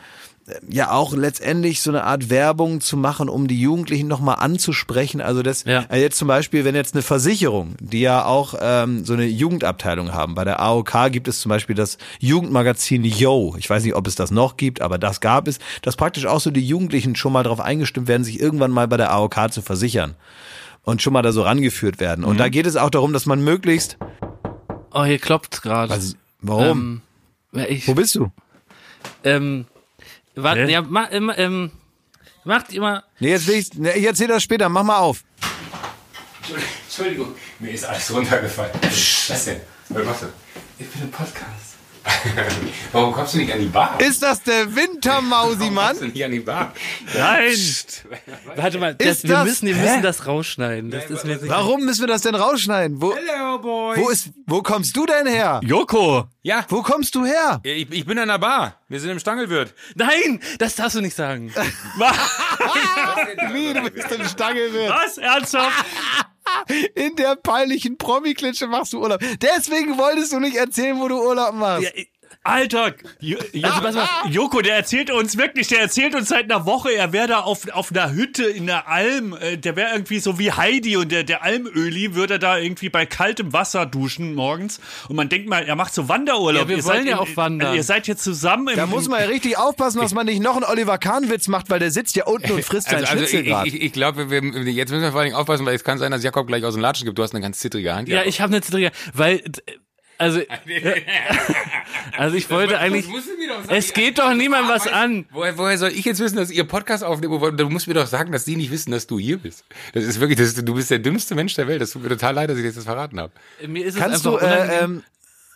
ja auch letztendlich so eine Art Werbung zu machen, um die Jugendlichen nochmal anzusprechen. Also das Ja. äh, jetzt zum Beispiel, wenn jetzt eine Versicherung, die ja auch ähm, so eine Jugendabteilung haben, bei der AOK gibt es zum Beispiel das Jugendmagazin Yo. Ich weiß nicht, ob es das noch gibt, aber das gab es, dass praktisch auch so die Jugendlichen schon mal darauf eingestimmt werden, sich irgendwann mal bei der AOK zu versichern und schon mal da so rangeführt werden. Und da geht es auch darum, dass man möglichst. Oh, hier klopft gerade. Warum? Ähm, ich, Wo bist du? ähm, warte, ja, ma, ähm, ähm, macht immer. Nee, jetzt will ich, nee, ich erzähl das später. Mach mal auf. Entschuldigung, mir ist alles runtergefallen. Was denn? Was machst du? Ich bin im Podcast. Warum kommst du nicht an die Bar? Ist das der Wintermausi, Warum Mann? kommst du nicht an die Bar? Nein! Warte mal, das, Ist wir das- müssen, wir Hä? müssen das rausschneiden. Das ist mir Warum müssen wir das denn rausschneiden? Wo, Hello, boy. wo ist, wo kommst du denn her? Joko! Ja, Wo kommst du her? ich, ich bin an der Bar. Wir sind im Stangelwirt. Nein, das darfst du nicht sagen. Wie, du bist ein Stangelwirt. Was? Ernsthaft? In der peinlichen Promi-Klitsche machst du Urlaub. Deswegen wolltest du nicht erzählen, wo du Urlaub machst. Ja, Alter, Also, pass mal. Joko, der erzählt uns wirklich, der erzählt uns seit einer Woche, er wäre da auf, auf einer Hütte in der Alm, äh, der wäre irgendwie so wie Heidi und der, der Almöli würde da irgendwie bei kaltem Wasser duschen morgens und man denkt mal, er macht so Wanderurlaub. Ja, wir Ihr wollen seid ja in- auch wandern. Ihr seid jetzt zusammen im Da muss man ja richtig aufpassen, dass man nicht noch einen Oliver Kahn-Witz macht, weil der sitzt ja unten und frisst seinen Also, also Schnitzel ich, gerade. ich, ich glaube, wir, wir- jetzt müssen wir vor allem aufpassen, weil es kann sein, dass Jakob gleich aus dem Latschen gibt. Du hast eine ganz zittrige Hand. Ja, Jakob. ich habe eine Zittrige, weil, also, also ich wollte eigentlich, musst du mir doch sagen. es geht doch niemandem was an. Woher, woher soll ich jetzt wissen, dass ihr Podcast aufnehmt? Du musst mir doch sagen, dass die nicht wissen, dass du hier bist. Das ist wirklich, das ist, du bist der dümmste Mensch der Welt. Das tut mir total leid, dass ich dir das verraten habe. Mir ist es Kannst einfach du, äh, ähm,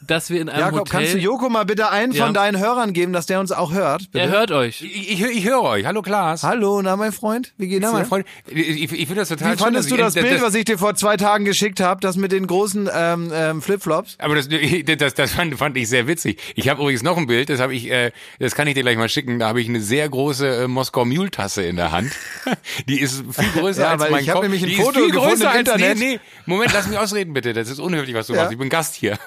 dass wir in einem Jakob, Hotel. kannst du Joko mal bitte einen Ja. von deinen Hörern geben, dass der uns auch hört? Bitte? er hört euch. Ich, ich, ich höre euch. Hallo Klaas. Hallo, na mein Freund, wie geht's Na, dir? mein Freund, ich, ich finde das total Wie fandest du das Bild, was ich dir vor zwei Tagen geschickt habe, das mit den großen ähm, ähm, Flipflops? Aber das, das, das fand, fand ich sehr witzig. Ich habe übrigens noch ein Bild, das habe ich, äh, das kann ich dir gleich mal schicken. Da habe ich eine sehr große äh, Moskau Mule Tasse in der Hand. Die ist viel größer Ja, als mein ich hab Kopf. nämlich ein Die Foto ist viel größer im als, Internet. Nee, nee, Moment, lass mich ausreden bitte. Das ist unhöflich, was du Ja. machst. Ich bin Gast hier.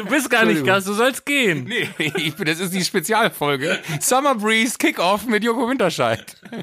Du bist gar nicht Gast, du sollst gehen. Nee, ich bin, das ist die Spezialfolge. Summer Breeze Kickoff mit Joko Winterscheid.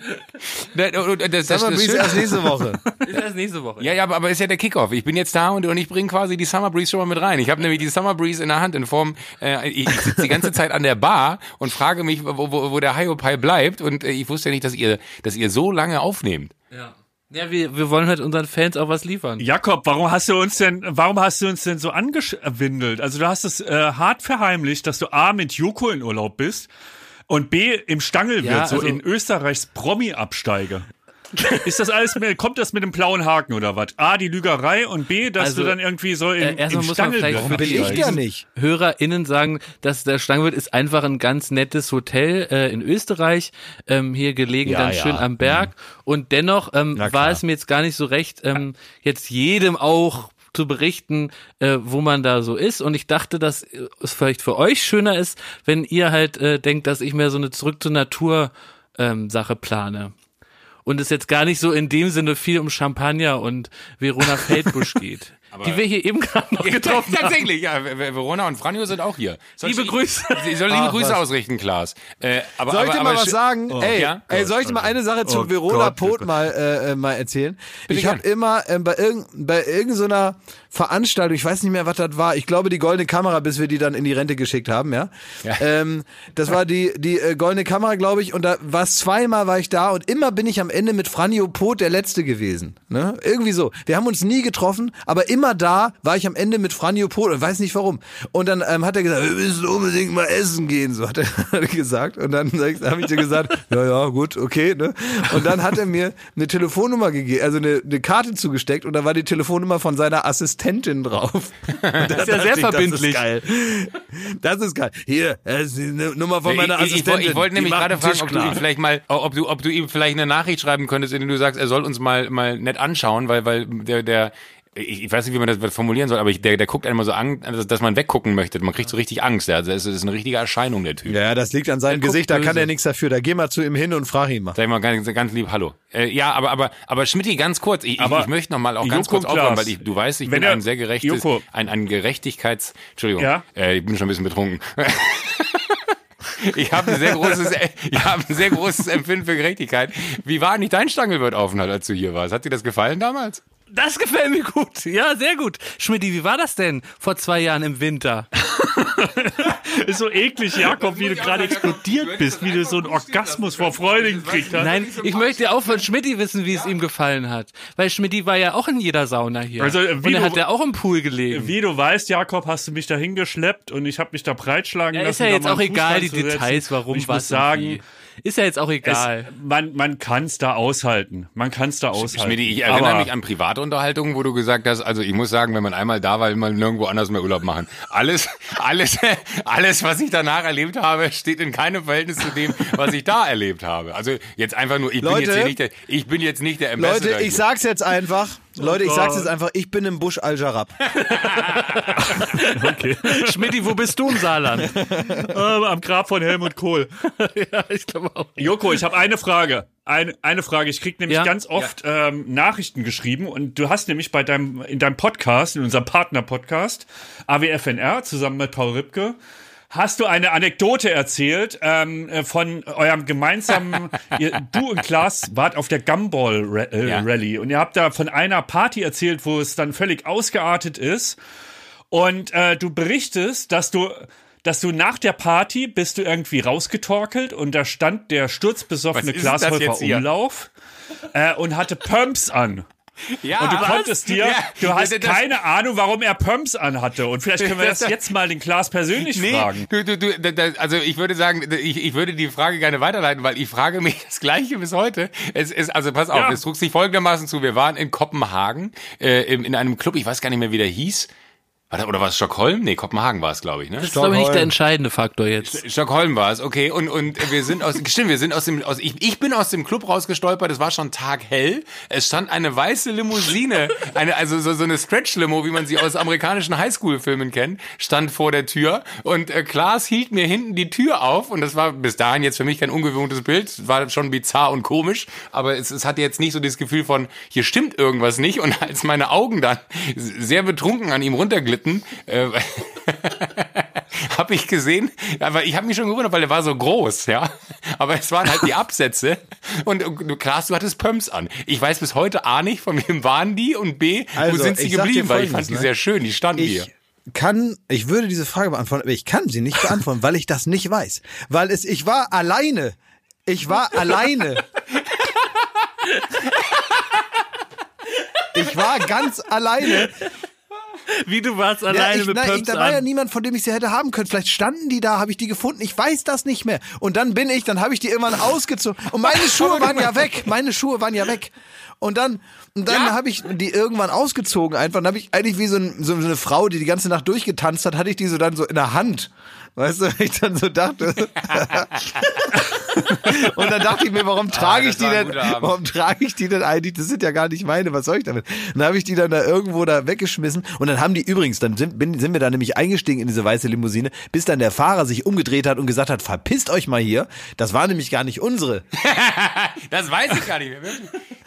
Das, das, das, Summer Breeze Schöne- erst nächste Woche. Ist erst nächste Woche. Ja, ja, aber, aber ist ja der Kickoff. Ich bin jetzt da und, und ich bringe quasi die Summer Breeze schon mal mit rein. Ich habe nämlich die Summer Breeze in der Hand in Form, äh, ich, ich sitze die ganze Zeit an der Bar und frage mich, wo, wo, wo der Hiopai bleibt und äh, ich wusste ja nicht, dass ihr, dass ihr so lange aufnehmt. Ja, ja wir, wir wollen halt unseren Fans auch was liefern. Jakob, warum hast du uns denn, warum hast du uns denn so angewindelt? Also du hast es äh, hart verheimlicht, dass du A mit Joko in Urlaub bist und B im Stangelwirt, Ja, so also- in Österreichs Promi-Absteige. Ist das alles, mit, kommt das mit dem blauen Haken oder was? A, die Lügerei und B, dass Also, du dann irgendwie so äh, im, erstmal im muss man vielleicht für Bin ich der nicht? HörerInnen sagen, dass der Stangenwirt ist einfach ein ganz nettes Hotel äh, in Österreich, ähm, hier gelegen, Ja, dann ja. schön am Berg. Und dennoch ähm, war es mir jetzt gar nicht so recht, ähm, jetzt jedem auch zu berichten, äh, wo man da so ist. Und ich dachte, dass äh, es vielleicht für euch schöner ist, wenn ihr halt äh, denkt, dass ich mehr so eine Zurück zur Natur ähm, Sache plane. Und es jetzt gar nicht so in dem Sinne viel um Champagner und Verona Feldbusch geht. die wir hier eben gerade noch getroffen haben. Tatsächlich, ja. Ver- Ver- Verona und Franjo sind auch hier. Soll Liebe ich- Grüße. Sie soll liebe Ach, Grüße was. ausrichten, Klaas. Äh, aber, Soll ich aber, dir mal aber was sagen? ey, ja? ey, soll ich dir mal eine Sache zu Oh Verona Gott, Pot mal, äh, äh, mal erzählen? Bitte ich habe immer ähm, bei, irgend, bei irgendeiner Veranstaltung, ich weiß nicht mehr, was das war, ich glaube die Goldene Kamera, bis wir die dann in die Rente geschickt haben, ja. Ähm, das war die, die äh, Goldene Kamera, glaube ich, und da war zweimal war ich da und immer bin ich am Ende mit Franjo Pot der Letzte gewesen. Ne? Irgendwie so. Wir haben uns nie getroffen, aber immer da war ich am Ende mit Franjo Pot und weiß nicht warum. Und dann ähm, hat er gesagt, wir müssen unbedingt mal essen gehen, so hat er, hat er gesagt. Und dann habe ich dir gesagt, ja, ja, gut, okay. Ne? Und dann hat er mir eine Telefonnummer gegeben, also eine, eine Karte zugesteckt und da war die Telefonnummer von seiner Assistentin drauf. Das ist ja sehr verbindlich. Das ist geil. Das ist geil. Hier, das ist die Nummer von meiner ich, ich, ich, Assistentin. ich wollte nämlich gerade fragen, ob du ihm vielleicht mal, ob du, ob du ihm vielleicht eine Nachricht schreiben könntest, in der du sagst, er soll uns mal, mal nett anschauen, weil, weil der, der, ich, ich weiß nicht, wie man das formulieren soll, aber ich, der, der guckt einem so an, dass, dass man weggucken möchte. Man kriegt so richtig Angst. Ja. Also das ist eine richtige Erscheinung, der Typ. Ja, das liegt an seinem guckt Gesicht, da kann er nichts dafür. Da geh mal zu ihm hin und frag ihn mal. Sag ich mal ganz, ganz lieb Hallo. Äh, ja, aber aber aber Schmidti, ganz kurz. Ich, Aber ich, ich möchte noch mal auch ganz Joko kurz aufhören, weil ich, du weißt, ich wenn bin er- ein sehr gerechtes, Joko. ein ein Gerechtigkeits. Entschuldigung. Ja? Äh, ich bin schon ein bisschen betrunken. Ich habe ein sehr großes, ich habe ein sehr großes Empfinden für Gerechtigkeit. Wie war nicht dein Stangelwirt-Aufenthalt, als du hier warst? Hat dir das gefallen damals? Das gefällt mir gut. Ja, sehr gut. Schmidti, wie war das denn vor zwei Jahren im Winter? Ist so eklig, Jakob, wie du gerade explodiert bist, wie du so einen Orgasmus vor Freude gekriegt hast. Nein, ich möchte auch von Schmidti wissen, wie es ihm gefallen hat. Weil Schmidti war ja auch in jeder Sauna hier. Also, wie Und er du- hat ja auch im Pool gelegen. Wie du weißt, Jakob, hast du mich dahin geschleppt und ich habe mich da breitschlagen Ja, lassen. ist ja da jetzt auch egal, die. Details, warum, Und ich was muss und sagen, wie. Ist ja jetzt auch es, egal. man, man kann es da aushalten. Man kann es da aushalten. Schmidti, ich erinnere Aber mich an private Unterhaltungen, wo du gesagt hast, also ich muss sagen, wenn man einmal da war, will man nirgendwo anders mehr Urlaub machen. Alles, alles, alles, was ich danach erlebt habe, steht in keinem Verhältnis zu dem, was ich da erlebt habe. Also jetzt einfach nur, ich bin Leute. jetzt hier nicht der, ich bin jetzt nicht der Ambassador. Leute, ich hier. sag's jetzt einfach. Leute, ich sag's Gott. jetzt einfach. Ich bin im Busch Al Jarab. Schmidti, wo bist du im Saarland? ähm, am Grab von Helmut Kohl. ja, ich glaube auch. Joko, ich habe eine Frage. Eine, eine Frage. Ich krieg nämlich Ja? ganz oft ähm, Nachrichten geschrieben und du hast nämlich bei deinem in deinem Podcast, in unserem Partner-Podcast AWFNR zusammen mit Paul Ripke, hast du eine Anekdote erzählt ähm, äh, von eurem gemeinsamen. ihr, du und Klaas wart auf der Gumball äh, Ja. Rally und ihr habt da von einer Party erzählt, wo es dann völlig ausgeartet ist. Und äh, du berichtest, dass du, dass du nach der Party bist du irgendwie rausgetorkelt und da stand der sturzbesoffene Was ist Klaas das Häufer jetzt hier? Umlauf äh, und hatte Pumps an. Ja, Und du konntest dir, Ja, du hast das- keine Ahnung, warum er Pumps anhatte. Und vielleicht können wir das jetzt mal den Klaas persönlich Nee, fragen. du, du, du, da- da- also ich würde sagen, ich, ich würde die Frage gerne weiterleiten, weil ich frage mich das Gleiche bis heute. Es ist, also pass auf, Ja. es trug sich folgendermaßen zu. Wir waren in Kopenhagen äh, im- in einem Club, ich weiß gar nicht mehr, wie der hieß. Warte, Oder war es Stockholm? Nee, Kopenhagen war es, glaube ich, ne? Das ist aber nicht der entscheidende Faktor jetzt. Stockholm war es, okay. Und, und wir sind aus, stimmt, wir sind aus dem, aus, ich, ich bin aus dem Club rausgestolpert, es war schon taghell. Es stand eine weiße Limousine, eine, also so, so eine Stretch-Limo, wie man sie aus amerikanischen Highschool-Filmen kennt, stand vor der Tür. Und äh, Klaas hielt mir hinten die Tür auf und das war bis dahin jetzt für mich kein ungewohntes Bild. Es war schon bizarr und komisch, aber es, es hatte jetzt nicht so das Gefühl von, hier stimmt irgendwas nicht. Und als meine Augen dann sehr betrunken an ihm runterglitten, äh, habe ich gesehen, aber ich habe mich schon gewundert, weil der war so groß, ja. Aber es waren halt die Absätze und, und Klaas, du hattest Pumps an. Ich weiß bis heute A nicht, von wem waren die und B, Also, wo sind sie geblieben, weil ich fand die ne? sehr schön, die standen hier. Ich kann, ich würde diese Frage beantworten, aber ich kann sie nicht beantworten, weil ich das nicht weiß. Weil es, ich war alleine. Ich war alleine. Ich war ganz alleine. Wie du warst Ja, alleine ich, mit nein, ich, da war ja an. niemand, von dem ich sie hätte haben können. Vielleicht standen die da, habe ich die gefunden. Ich weiß das nicht mehr. Und dann bin ich, dann habe ich die irgendwann ausgezogen. Und meine Schuhe waren ja weg. Meine Schuhe waren ja weg. Und dann, und dann Ja. habe ich die irgendwann ausgezogen einfach. Dann habe ich eigentlich wie so, ein, so eine Frau, die die ganze Nacht durchgetanzt hat, hatte ich die so dann so in der Hand. Weißt du, ich dann so dachte. und dann dachte ich mir, warum trage das ich die denn, warum trage ich die denn eigentlich? Das sind ja gar nicht meine, was soll ich damit? Dann habe ich die dann da irgendwo da weggeschmissen und dann haben die übrigens, dann sind, bin, sind wir da nämlich eingestiegen in diese weiße Limousine, bis dann der Fahrer sich umgedreht hat und gesagt hat, verpisst euch mal hier. Das war nämlich gar nicht unsere. Das weiß ich gar nicht mehr.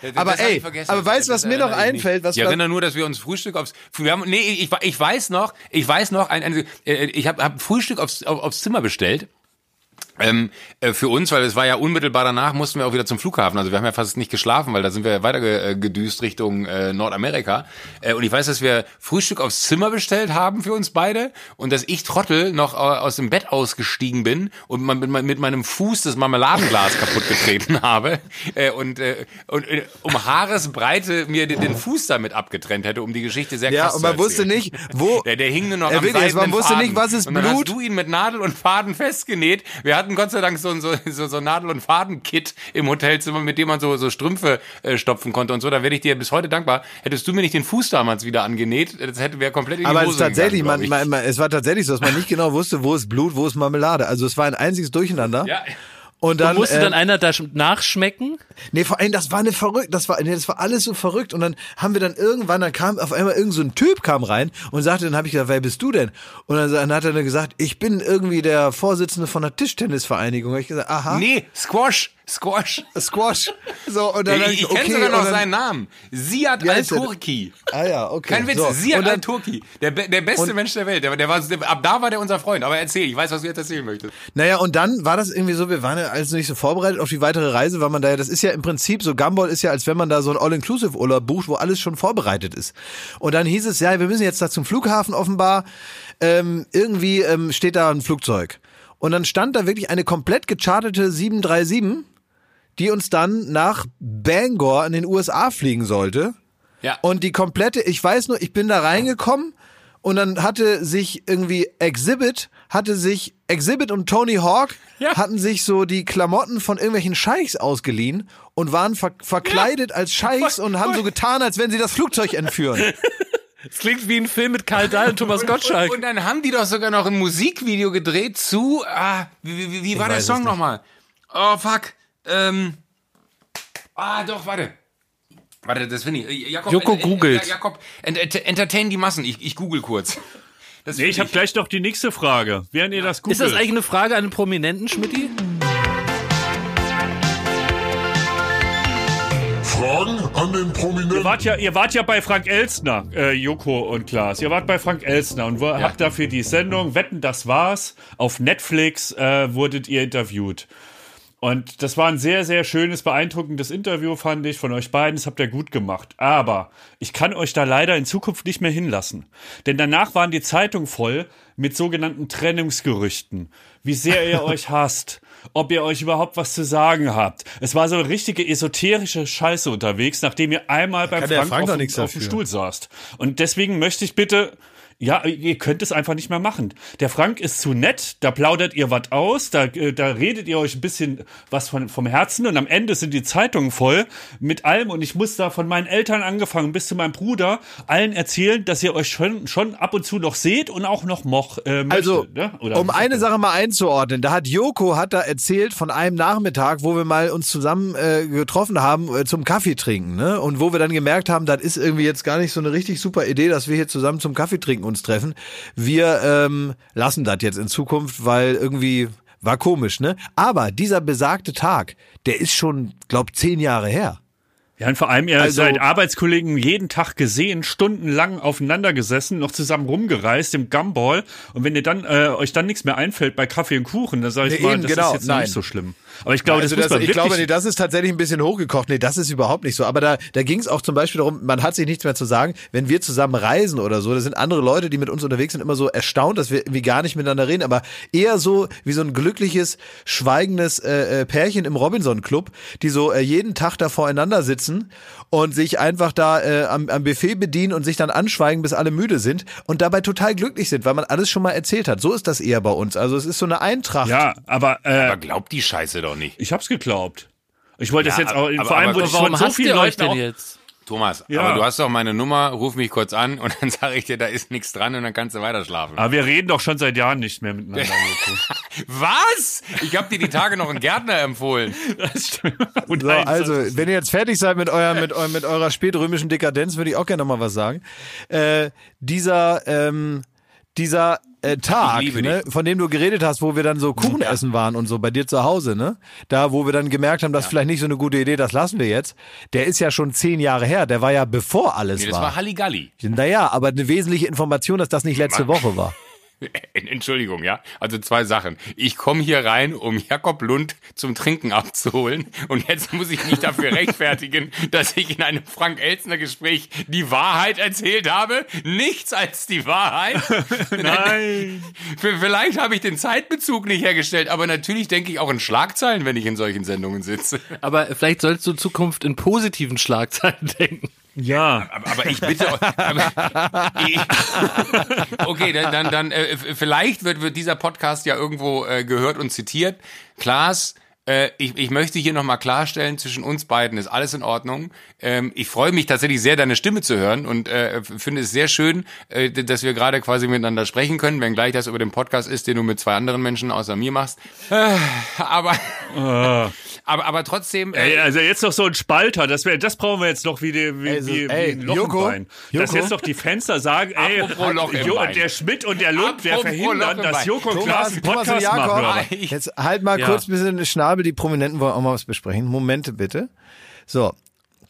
Das- Aber ey, aber weißt du, was mir noch einfällt, was ich erinnere nur, dass wir uns Frühstück aufs, wir haben, nee, ich, ich weiß noch, ich weiß noch, ein, ein, äh, ich habe hab Frühstück aufs, auf, aufs Zimmer bestellt. Ähm, äh, für uns, weil es war ja unmittelbar danach, mussten wir auch wieder zum Flughafen. Also wir haben ja fast nicht geschlafen, weil da sind wir weiter äh, gedüst Richtung äh, Nordamerika. Äh, und ich weiß, dass wir Frühstück aufs Zimmer bestellt haben für uns beide und dass ich Trottel noch äh, aus dem Bett ausgestiegen bin und man, mit, mit meinem Fuß das Marmeladenglas kaputt getreten habe äh, und, und um Haaresbreite mir den, den Fuß damit abgetrennt hätte, um die Geschichte sehr Ja, krass und zu man wusste nicht, wo. Der, der hing nur noch Ja, am wirklich, man wusste Faden. nicht, was ist und dann Blut. hast du ihn mit Nadel und Faden festgenäht. Wir hatten Gott sei Dank so ein so, so, so Nadel- und Faden-Kit im Hotelzimmer, mit dem man so, so Strümpfe äh, stopfen konnte und so. Da werde ich dir bis heute dankbar. Hättest du mir nicht den Fuß damals wieder angenäht, das hätte wäre komplett in die Aber es Hose ist tatsächlich, gegangen, man, man, man, es war tatsächlich so, dass man nicht genau wusste, wo ist Blut, wo ist Marmelade. Also es war ein einziges Durcheinander. Ja. Und dann, Musste äh, dann einer da sch- nachschmecken? Nee, vor allem, das war eine verrückt, das war, nee, das war alles so verrückt. Und dann haben wir dann irgendwann, dann kam auf einmal irgend so ein Typ kam rein und sagte, dann habe ich gesagt, wer bist du denn? Und dann, dann hat er dann gesagt, ich bin irgendwie der Vorsitzende von der Tischtennisvereinigung. Hab ich gesagt, aha, Nee, Squash, Squash. Squash. So, und dann, Ich, ich okay, kenne sogar noch dann, seinen Namen. Siad? Al-Turki. Ah ja, okay. Kein Witz, so. Siad Al-Turki. Der, der beste Mensch der Welt. Der, der war, der, ab da war der unser Freund. Aber erzähl, ich weiß, was du jetzt erzählen möchtest. Naja, und dann war das irgendwie so, wir waren ja also nicht so vorbereitet auf die weitere Reise, weil man da ja, das ist ja im Prinzip so, Gumball ist ja, als wenn man da so ein All-Inclusive-Urlaub bucht, wo alles schon vorbereitet ist. Und dann hieß es, ja, wir müssen jetzt da zum Flughafen offenbar, ähm, irgendwie ähm, steht da ein Flugzeug. Und dann stand da wirklich eine komplett gechartete 737, die uns dann nach Bangor in den USA fliegen sollte. Ja. Und die komplette, ich weiß nur, ich bin da reingekommen und dann hatte sich irgendwie Exhibit, hatte sich Exhibit und Tony Hawk Ja. hatten sich so die Klamotten von irgendwelchen Scheichs ausgeliehen und waren ver verkleidet als Scheichs und haben so getan, als wenn sie das Flugzeug entführen. Das klingt wie ein Film mit Karl Dahl und Thomas Gottschalk. Und, und dann haben die doch sogar noch ein Musikvideo gedreht zu, ah, wie, wie, wie war der es Song nochmal? Oh, fuck. Ähm, ah, doch, warte. Warte, das finde ich. Äh, Jakob, Joko ent- ent- googelt. Ja, Jakob, ent, ent, entertain die Massen. Ich, ich google kurz. Das Nee, ich habe gleich noch die nächste Frage. Während ihr das googelt. Ist das eigentlich eine Frage an den Prominenten, Schmidti? Fragen an den Ihr Prominenten. wart ja, ihr wart ja bei Frank Elstner, äh, Joko und Klaas. Ihr wart bei Frank Elstner und wo, habt dafür die Sendung Wetten, das war's. Auf Netflix äh, wurdet ihr interviewt. Und das war ein sehr, sehr schönes, beeindruckendes Interview, fand ich, von euch beiden. Das habt ihr gut gemacht. Aber ich kann euch da leider in Zukunft nicht mehr hinlassen. Denn danach waren die Zeitungen voll mit sogenannten Trennungsgerüchten. Wie sehr ihr euch hasst. Ob ihr euch überhaupt was zu sagen habt. Es war so eine richtige esoterische Scheiße unterwegs, nachdem ihr einmal beim Frank, Frank auf, auf dem. Stuhl saßt. Und deswegen möchte ich bitte Ja, ihr könnt es einfach nicht mehr machen. Der Frank ist zu nett, da plaudert ihr was aus, da, äh, da redet ihr euch ein bisschen was von, vom Herzen und am Ende sind die Zeitungen voll mit allem und ich muss da von meinen Eltern angefangen bis zu meinem Bruder allen erzählen, dass ihr euch schon, schon ab und zu noch seht und auch noch moch, äh, möchtet, Also, ne? Um eine Sache mal einzuordnen, da hat Joko hat da erzählt von einem Nachmittag, wo wir mal uns zusammen äh, getroffen haben äh, zum Kaffee trinken, ne? Und wo wir dann gemerkt haben, das ist irgendwie jetzt gar nicht so eine richtig super Idee, dass wir hier zusammen zum Kaffee trinken uns treffen. Wir ähm, lassen das jetzt in Zukunft, weil irgendwie war komisch, ne? Aber dieser besagte Tag, der ist schon, glaub, zehn Jahre her. Ja, und vor allem, ihr Also- seid Arbeitskollegen jeden Tag gesehen, stundenlang aufeinander gesessen, noch zusammen rumgereist im Gumball. Und wenn ihr dann äh, euch dann nichts mehr einfällt bei Kaffee und Kuchen, dann sage ich Nee, mal, eben, das genau, ist jetzt nein. nicht so schlimm. Aber ich glaube, also das man ich glaube, nee, das ist tatsächlich ein bisschen hochgekocht. Nee, das ist überhaupt nicht so. Aber da, da ging es auch zum Beispiel darum, man hat sich nichts mehr zu sagen. Wenn wir zusammen reisen oder so, da sind andere Leute, die mit uns unterwegs sind, immer so erstaunt, dass wir irgendwie gar nicht miteinander reden. Aber eher so wie so ein glückliches, schweigendes äh, äh, Pärchen im Robinson-Club, die so äh, jeden Tag da voreinander sitzen und sich einfach da äh, am, am Buffet bedienen und sich dann anschweigen, bis alle müde sind und dabei total glücklich sind, weil man alles schon mal erzählt hat. So ist das eher bei uns. Also es ist so eine Eintracht. ja, aber, äh, Aber glaubt die Scheiße doch nicht. ich hab's geglaubt. Ich wollte das Ja, jetzt auch, aber- vor allem aber wurde ich Warum von so vielen Leuten denn auch, jetzt? Thomas, Ja. aber du hast doch meine Nummer, ruf mich kurz an und dann sage ich dir, da ist nichts dran und dann kannst du weiter schlafen. Aber wir reden doch schon seit Jahren nicht mehr miteinander. Was? Ich habe dir die Tage noch einen Gärtner empfohlen. Das stimmt. Und So, nein, also, das wenn ihr jetzt fertig seid mit, euer, mit, eu, mit eurer spätrömischen Dekadenz, würde ich auch gerne noch mal was sagen. Äh, dieser, ähm, dieser äh, Tag, ne, von dem du geredet hast, wo wir dann so Kuchen essen waren und so bei dir zu Hause, ne? Da, wo wir dann gemerkt haben, das ist vielleicht nicht so eine gute Idee, das lassen wir jetzt. Der ist ja schon zehn Jahre her. Der war ja bevor alles Nee, das war. war Halligalli. naja, aber eine wesentliche Information, dass das nicht letzte Woche war. Entschuldigung, ja. Also zwei Sachen. Ich komme hier rein, um Jakob Lund zum Trinken abzuholen. Und jetzt muss ich mich dafür rechtfertigen, dass ich in einem Frank-Elzner-Gespräch die Wahrheit erzählt habe. Nichts als die Wahrheit. Nein. Vielleicht habe ich den Zeitbezug nicht hergestellt, aber natürlich denke ich auch in Schlagzeilen, wenn ich in solchen Sendungen sitze. Aber vielleicht sollst du in Zukunft in positiven Schlagzeilen denken. Ja. Aber, ich bitte euch. Okay, dann, dann, dann äh, vielleicht wird, wird dieser Podcast ja irgendwo äh, gehört und zitiert. Klaas, äh, ich, ich möchte hier nochmal klarstellen, zwischen uns beiden ist alles in Ordnung. Ähm, ich freue mich tatsächlich sehr, deine Stimme zu hören und äh, finde es sehr schön, äh, dass wir gerade quasi miteinander sprechen können, wenngleich das über den Podcast ist, den du mit zwei anderen Menschen außer mir machst. Äh, aber, aber, aber trotzdem. Ey, Äh, also jetzt noch so ein Spalter, das, wär, das brauchen wir jetzt noch wie, die, wie, Also, wie, ey, wie ein Loch Joko, im Bein. Dass Joko? jetzt noch die Fenster sagen, ey, Apropos Loch im Jo, Bein. der Schmidt und der Lund, wir Apropos verhindern, dass. Joko und Klaas Thomas, einen Thomas und Podcast Jakob, machen. oder was? jetzt halt mal Ja. kurz ein bisschen Schnabel, die Prominenten wollen auch mal was besprechen. Momente bitte. So,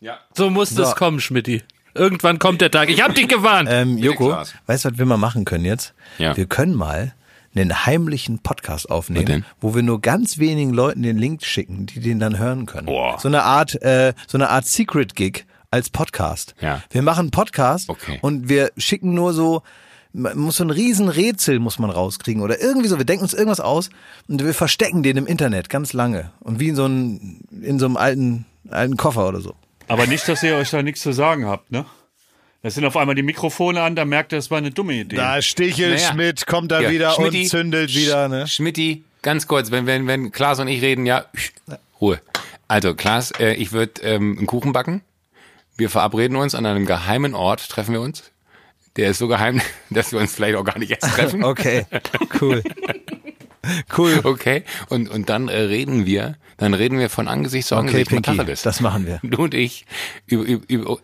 ja. So muss So. das kommen, Schmidti. Irgendwann kommt der Tag. Ich hab dich gewarnt. Ähm, Joko, weißt du, was wir mal machen können jetzt? Ja. Wir können mal einen heimlichen Podcast aufnehmen, wo wir nur ganz wenigen Leuten den Link schicken, die den dann hören können. Boah. So eine Art, äh, so eine Art Secret Gig als Podcast. Ja. Wir machen einen Podcast Okay. und wir schicken nur so, man muss so ein Riesenrätsel muss man rauskriegen oder irgendwie so. Wir denken uns irgendwas aus und wir verstecken den im Internet ganz lange und wie in so einem, in so einem alten, alten Koffer oder so. Aber nicht, dass ihr euch da nichts zu sagen habt, ne? Da sind auf einmal die Mikrofone an, da merkt ihr, es war eine dumme Idee. Stichel Naja. kommt da Ja, Schmidti, ne? Sch- Schmidti, ganz kurz, wenn, wenn, wenn Klaas und ich reden, ja, Ruhe. Also, Klaas, äh, ich würde ähm, einen Kuchen backen. Wir verabreden uns an einem geheimen Ort, treffen wir uns. Der ist so geheim, dass wir uns vielleicht auch gar nicht erst treffen. Okay, cool. Cool. Okay, und, und dann äh, reden wir, dann reden wir von Angesicht zu Okay, Angesicht mit Pinky, Tacheles. das machen wir. Du und ich über, über, über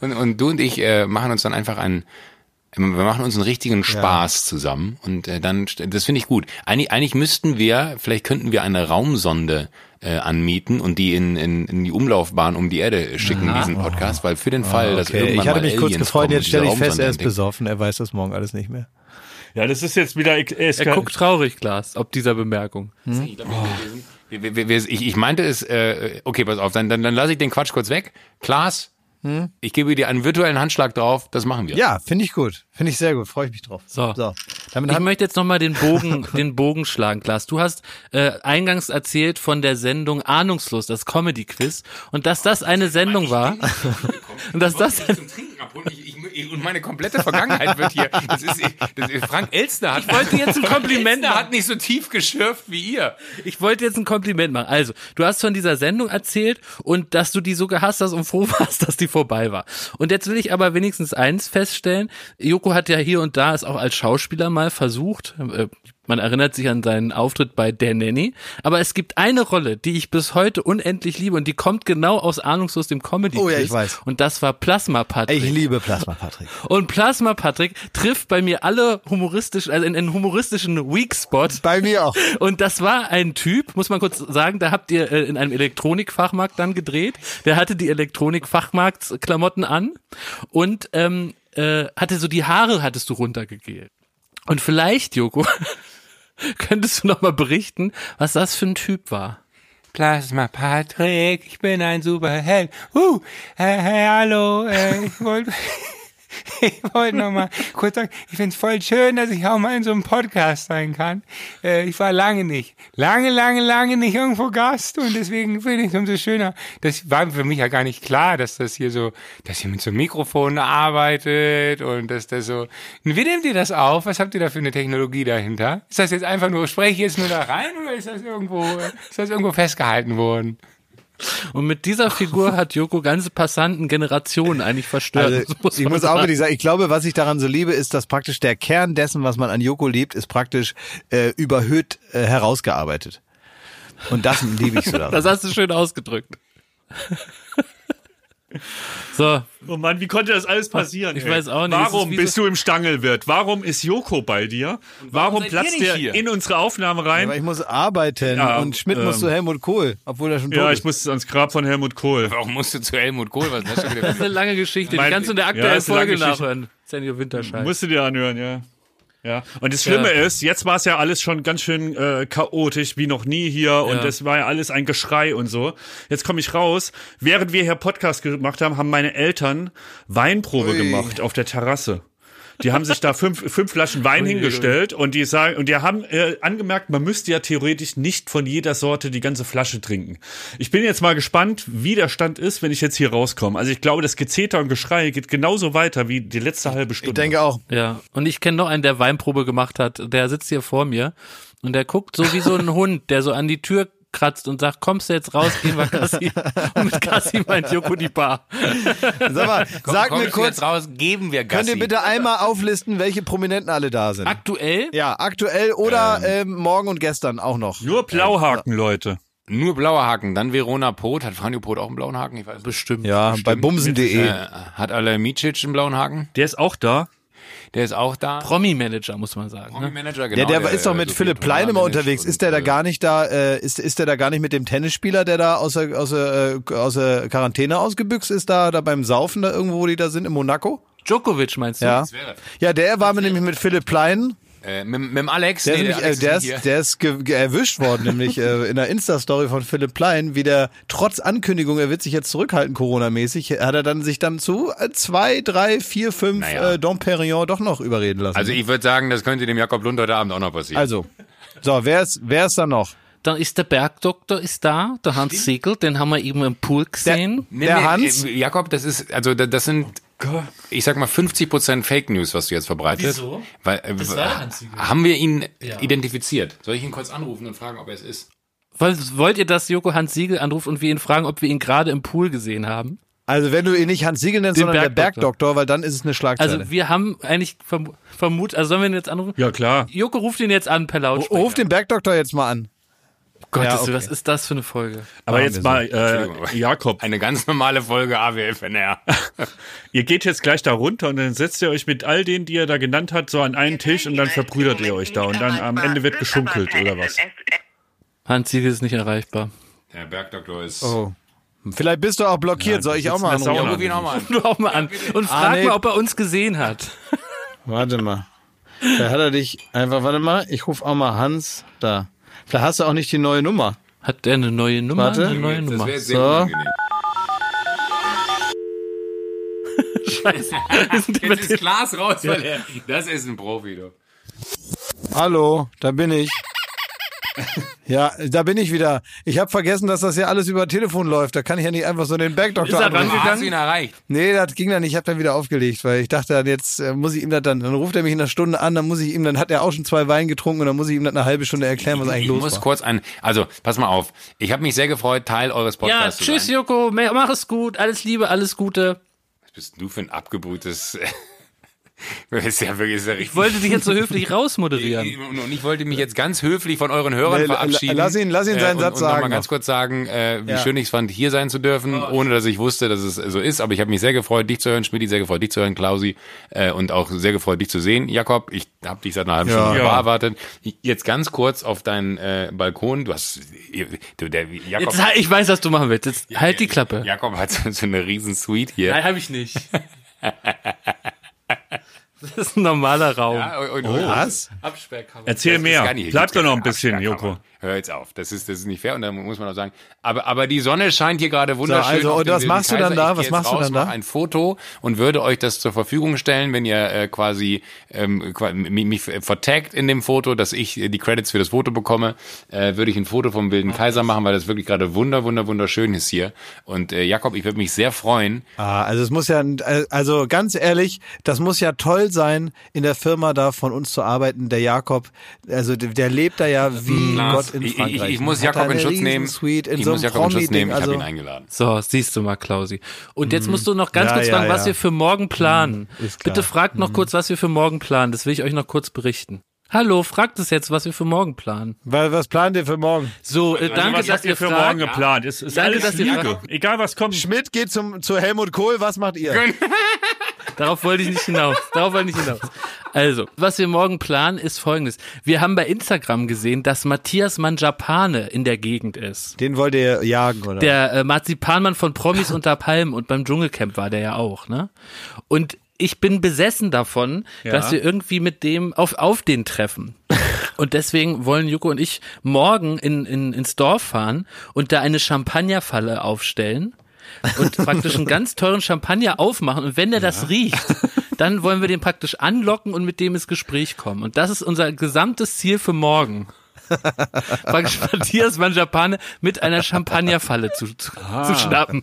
und, und du und ich äh, machen uns dann einfach einen wir machen uns einen richtigen Spaß zusammen und äh, dann das finde ich gut. Eigentlich, eigentlich müssten wir, vielleicht könnten wir eine Raumsonde äh, anmieten und die in, in, in die Umlaufbahn um die Erde schicken, diesen Podcast, weil für den Fall, dass Okay, irgendwann ich hatte mal mich kurz gefreut, jetzt stelle ich fest, er ist besoffen, er weiß das morgen alles nicht mehr. Ja, das ist jetzt wieder. Er Er guckt traurig, Glas, ob dieser Bemerkung. Ich, glaub, wir- wir- wir- ich, ich meinte es, äh, okay, pass auf, dann, dann, dann lasse ich den Quatsch kurz weg. Klaas, ich gebe dir einen virtuellen Handschlag drauf, das machen wir. Ja, finde ich gut. Finde ich sehr gut. Freue ich mich drauf. So. so. Damit Ich möchte jetzt nochmal den Bogen, den Bogen schlagen, Klaas. Du hast äh, eingangs erzählt von der Sendung Ahnungslos, das Comedy-Quiz, und dass das eine Sendung war. Und dass das, Und, ich, ich, ich, und meine komplette Vergangenheit wird hier. Das ist, das ist Frank Elstner hat. Ich wollte jetzt ein Kompliment Elstner machen. hat nicht so tief geschürft wie ihr. Ich wollte jetzt ein Kompliment machen. Also, du hast von dieser Sendung erzählt und dass du die so gehasst hast und froh warst, dass die vorbei war. Und jetzt will ich aber wenigstens eins feststellen. Joko hat ja hier und da es auch als Schauspieler mal versucht. Man erinnert sich an seinen Auftritt bei Der Nanny. Aber es gibt eine Rolle, die ich bis heute unendlich liebe und die kommt genau aus Ahnungslos dem Comedy. Oh ja, ich weiß. Und das war Plasma Patrick. Ich liebe Plasma Patrick. Und Plasma Patrick trifft bei mir alle humoristisch, also in einen humoristischen Weak Spot. Bei mir auch. Und das war ein Typ, muss man kurz sagen, da habt ihr äh, in einem Elektronikfachmarkt dann gedreht. Der hatte die Elektronikfachmarktsklamotten an und ähm, äh, hatte so die Haare hattest du runtergegelt. Und vielleicht, Joko, könntest du noch mal berichten, was das für ein Typ war. Plasma Patrick, ich bin ein Superheld. Uh, äh, hey, hallo, äh, ich wollte ich wollte noch mal kurz sagen, ich find's voll schön, dass ich auch mal in so einem Podcast sein kann. Äh, ich war lange nicht, lange, lange, lange nicht irgendwo Gast und deswegen finde ich es umso schöner. Das war für mich ja gar nicht klar, dass das hier so, dass ihr mit so einem Mikrofon arbeitet und dass das so. Wie nehmt ihr das auf? Was habt ihr da für eine Technologie dahinter? Ist das jetzt einfach nur, spreche ich jetzt nur da rein oder ist das irgendwo, ist das irgendwo festgehalten worden? Und mit dieser Figur hat Joko ganze Passanten Generationen eigentlich verstört. Also, Das ich muss auch wirklich sagen, ich glaube, was ich daran so liebe, ist, dass praktisch der Kern dessen, was man an Joko liebt, ist praktisch äh, überhöht äh, herausgearbeitet. Und das liebe ich so daran. Das hast du schön ausgedrückt. So, Oh Mann, wie konnte das alles passieren? Ich ey? weiß auch nicht. Warum bist du im Stangelwirt? Warum ist Joko bei dir? Warum, seid ihr platzt der hier? in unsere Aufnahme rein? Aber ich muss arbeiten Ja, und Schmidt muss ähm, zu Helmut Kohl, obwohl er schon tot ja, ist. ich musste ans Grab von Helmut Kohl. Warum musst du zu Helmut Kohl? Was das schon wieder das ist eine lange Geschichte. Mein- Die kannst du in der Ja, aktuellen lange Folge nachhören. Senior Winterscheid. Musst du dir anhören, ja. Ja. Und das Schlimme Ja. ist, jetzt war es ja alles schon ganz schön äh, chaotisch, wie noch nie hier. Und Ja. es war ja alles ein Geschrei und so. Jetzt komme ich raus. Während wir hier Podcast gemacht haben, haben meine Eltern Weinprobe Ui. gemacht auf der Terrasse. Die haben sich da fünf, fünf Flaschen Wein hingestellt und die sagen, und die haben äh, angemerkt, man müsste ja theoretisch nicht von jeder Sorte die ganze Flasche trinken. Ich bin jetzt mal gespannt, wie der Stand ist, wenn ich jetzt hier rauskomme. Also ich glaube, das Gezeter und Geschrei geht genauso weiter wie die letzte halbe Stunde. Ich denke auch. Ja, und ich kenne noch einen, der Weinprobe gemacht hat. Der sitzt hier vor mir und der guckt so wie so ein Hund, der so an die Tür kratzt und sagt, kommst du jetzt raus, gehen wir Gassi. Und mit Gassi meint Joko die Bar. Sag mal, sag Komm, mir kommst du kurz, jetzt raus, geben wir Gassi. könnt ihr bitte einmal auflisten, welche Prominenten alle da sind? Aktuell? Ja, aktuell oder ähm, morgen und gestern auch noch. Nur Blauhaken, Leute. Nur blauer Haken. Dann Verona Pot. Hat Franjo Pot auch einen blauen Haken? Ich weiß nicht. Bestimmt. Ja, bei bumsen.de. Äh, hat Alamicic einen blauen Haken? Der ist auch da. Der ist auch da. Promi-Manager, muss man sagen. Ne? Manager, genau. Ja, der, ist doch mit Sophia Philipp Plein immer unterwegs. Ist der da äh, gar nicht da, äh, ist, ist der da gar nicht mit dem Tennisspieler, der da aus der, aus der, äh, aus der Quarantäne ausgebüxt ist, da, da beim Saufen da irgendwo, wo die da sind, in Monaco? Djokovic meinst du? Ja. wäre- Ja, der war nämlich mit Philipp Plein. Äh, mit, mit dem Alex. Der, nee, ist, nämlich, Alex äh, der, ist, der ist ge ge erwischt worden, nämlich äh, in der Insta-Story von Philipp Plein, wie der trotz Ankündigung, er wird sich jetzt zurückhalten, Corona-mäßig, hat er dann sich dann zu äh, zwei, drei, vier, fünf Naja. äh, Dom Perignon doch noch überreden lassen. Also ich würde sagen, das könnte dem Jakob Lund heute Abend auch noch passieren. Also, so, wer ist, wer ist da noch? Dann ist der Bergdoktor ist da, der Hans Siegel, den haben wir eben im Pool gesehen. Nee, der nee, Hans? äh, Jakob, das ist, also da- das sind, ich sag mal 50% Fake News, was du jetzt verbreitet. Wieso? Weil, äh, Das war der Hans Siegel. haben wir ihn Ja. identifiziert? Soll ich ihn kurz anrufen und fragen, ob er es ist? Wollt, wollt ihr, dass Joko Hans Siegel anruft und wir ihn fragen, ob wir ihn gerade im Pool gesehen haben? Also wenn du ihn nicht Hans Siegel nennst, Den sondern der Bergdoktor. Bergdoktor, weil dann ist es eine Schlagzeile. Also wir haben eigentlich verm vermutet, also sollen wir ihn jetzt anrufen? Ja, klar. Joko ruft ihn jetzt an per Lautsprecher. Ruf den Bergdoktor jetzt mal an. Gott, Ja, okay. was ist das für eine Folge? Aber Machen jetzt mal, äh, Jakob, Eine ganz normale Folge AWFNR. ihr geht jetzt gleich da runter und dann setzt ihr euch mit all denen, die er da genannt hat, so an einen Tisch und dann verbrüdert ihr euch da und dann am Ende wird geschunkelt oder was? Hans Siegel ist nicht erreichbar. Der Bergdoktor ist. Oh. Vielleicht bist du auch blockiert, soll ich auch mal anrufen? Ja, ruf ihn auch mal an. Auch mal an und frag nee. mal, ob er uns gesehen hat. Warte mal. Vielleicht hat er dich einfach, warte mal, ich rufe auch mal Hans da. Vielleicht hast du auch nicht die neue Nummer. Hat der eine neue Nummer? Warte. Eine neue Das Nummer. wäre sehr So. unangenehm. Scheiße. Jetzt ist Glas raus, weil er, das ist ein Profi, du. Hallo, da bin ich. Ja, da bin ich wieder. Ich habe vergessen, dass das ja alles über Telefon läuft. Da kann ich ja nicht einfach so den Bergdoktor Ist er anrufen. rangegangen? Hast du ihn erreicht? Nee, das ging dann nicht. Ich habe dann wieder aufgelegt, weil ich dachte dann jetzt äh, muss ich ihm das dann, dann ruft er mich in einer Stunde an, dann muss ich ihm, dann hat er auch schon zwei Wein getrunken und dann muss ich ihm das eine halbe Stunde erklären, was eigentlich Ich los muss war. kurz an, also pass mal auf. Ich habe mich sehr gefreut, Teil eures Ja, Podcasts zu tschüss sein. Joko, mach es gut, alles Liebe, alles Gute. Was bist denn du für ein abgebrühtes... Ist ja wirklich... Ist ja Ich wollte dich jetzt so höflich rausmoderieren. Und ich wollte mich jetzt ganz höflich von euren Hörern Nee, verabschieden. lass ihn- lass ihn seinen und, Satz und sagen mal ganz kurz sagen, äh, wie Ja. schön ich es fand, hier sein zu dürfen, ohne dass ich wusste, dass es so ist. Aber ich habe mich sehr gefreut, dich zu hören, Schmidt, sehr gefreut, dich zu hören, Klausi, äh, und auch sehr gefreut, dich zu sehen, Jakob. Ich habe dich seit einer halben Ja. Stunde Ja. erwartet. Jetzt ganz kurz auf deinen äh, Balkon. Du hast, du, der Jakob. Jetzt, ich weiß, was du machen willst. Jetzt halt die Klappe. Jakob hat so, so eine riesen Suite hier. Nein, habe ich nicht. Das ist ein normaler Raum. Ja, und, und, Was? Absperrkammer. Erzähl mehr. Bleib doch noch ein bisschen. Joko. Hör jetzt auf. Das ist, das ist nicht fair und da muss man auch sagen. Aber, aber die Sonne scheint hier gerade wunderschön. also, auf und was machst du dann Kaiser. da? Ich Was machst jetzt du raus, dann da? mach ein Foto und würde euch das zur Verfügung stellen, wenn ihr äh, quasi ähm, mich, mich vertagt in dem Foto, dass ich die Credits für das Foto bekomme, äh, würde ich ein Foto vom Wilden Kaiser machen, weil das wirklich gerade wunder, wunder, wunderschön ist hier. Und äh, Jakob, ich würde mich sehr freuen. Ah, also es muss ja, also ganz ehrlich, das muss ja toll sein, in der Firma da von uns zu arbeiten. Der Jakob, also der, der lebt da ja wie Lars, Gott in ich, ich, Frankreich. ich muss Jakob in Schutz nehmen. In ich so muss Jakob in Schutz nehmen. Ich also, habe ihn eingeladen. So, siehst du mal, Klausi. Und jetzt musst du noch ganz Ja, kurz ja, fragen, was ja. wir für morgen planen. klar. Bitte fragt noch kurz, was wir für morgen planen. Das will ich euch noch kurz berichten. Hallo, fragt es jetzt, was wir für morgen planen. Weil, was plant ihr für morgen? So, äh, Also, danke, was dass ihr für fragt. morgen geplant? Es ist Danke, alles dass ihr Lüge. fragt. Egal was kommt. Schmidt geht zum, zu Helmut Kohl, was macht ihr? Darauf wollte ich nicht hinaus. Darauf wollte ich nicht hinaus. Also, was wir morgen planen, ist folgendes. Wir haben bei Instagram gesehen, dass Matthias Manjapane in der Gegend ist. Den wollt ihr jagen, oder? Der äh, Marzipanmann von Promis unter Palmen und beim Dschungelcamp war der ja auch, ne? Und ich bin besessen davon, Ja. dass wir irgendwie mit dem auf, auf den treffen. Und deswegen wollen Joko und ich morgen in, in, ins Dorf fahren und da eine Champagnerfalle aufstellen und praktisch einen ganz teuren Champagner aufmachen. Und wenn der das riecht, dann wollen wir den praktisch anlocken und mit dem ins Gespräch kommen. Und das ist unser gesamtes Ziel für morgen. praktisch Matthias Manjapane mit einer Champagnerfalle zu, zu, zu schnappen.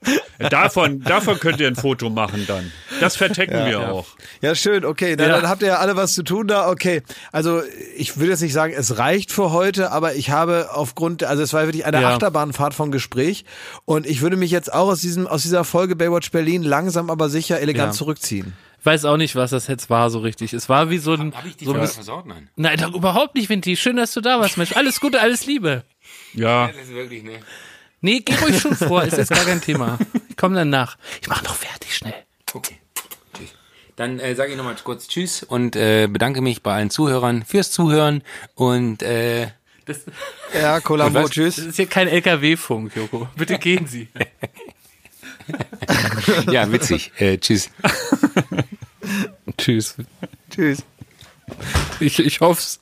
Davon, davon könnt ihr ein Foto machen dann. Das vertecken wir auch. Ja, schön, okay. Na, Ja. Dann habt ihr ja alle was zu tun da. Okay. Also ich würde jetzt nicht sagen, es reicht für heute, aber ich habe aufgrund, also es war wirklich eine Ja. Achterbahnfahrt von Gespräch und ich würde mich jetzt auch aus diesem, aus dieser Folge Baywatch Berlin langsam aber sicher elegant Ja. zurückziehen. weiß auch nicht, was das jetzt war so richtig. Es war wie so ein, Habe ich die so ein versaut? Nein. nein, doch überhaupt nicht, Vinti. Schön, dass du da warst, Mensch. Alles Gute, alles Liebe. Ja. Das ist wirklich, ne. Nee, geh ruhig schon vor, ist jetzt gar kein Thema. Ich komm dann nach. Ich mach noch fertig, schnell. Okay. Tschüss. Dann äh, sage ich nochmal kurz Tschüss und äh, bedanke mich bei allen Zuhörern fürs Zuhören und äh, Das, Ja, Columbo, tschüss. das ist hier kein LKW-Funk, Joko. Bitte gehen Sie. ja, witzig. äh, tschüss. Tschüss. Tschüss. Ich, ich hoff's.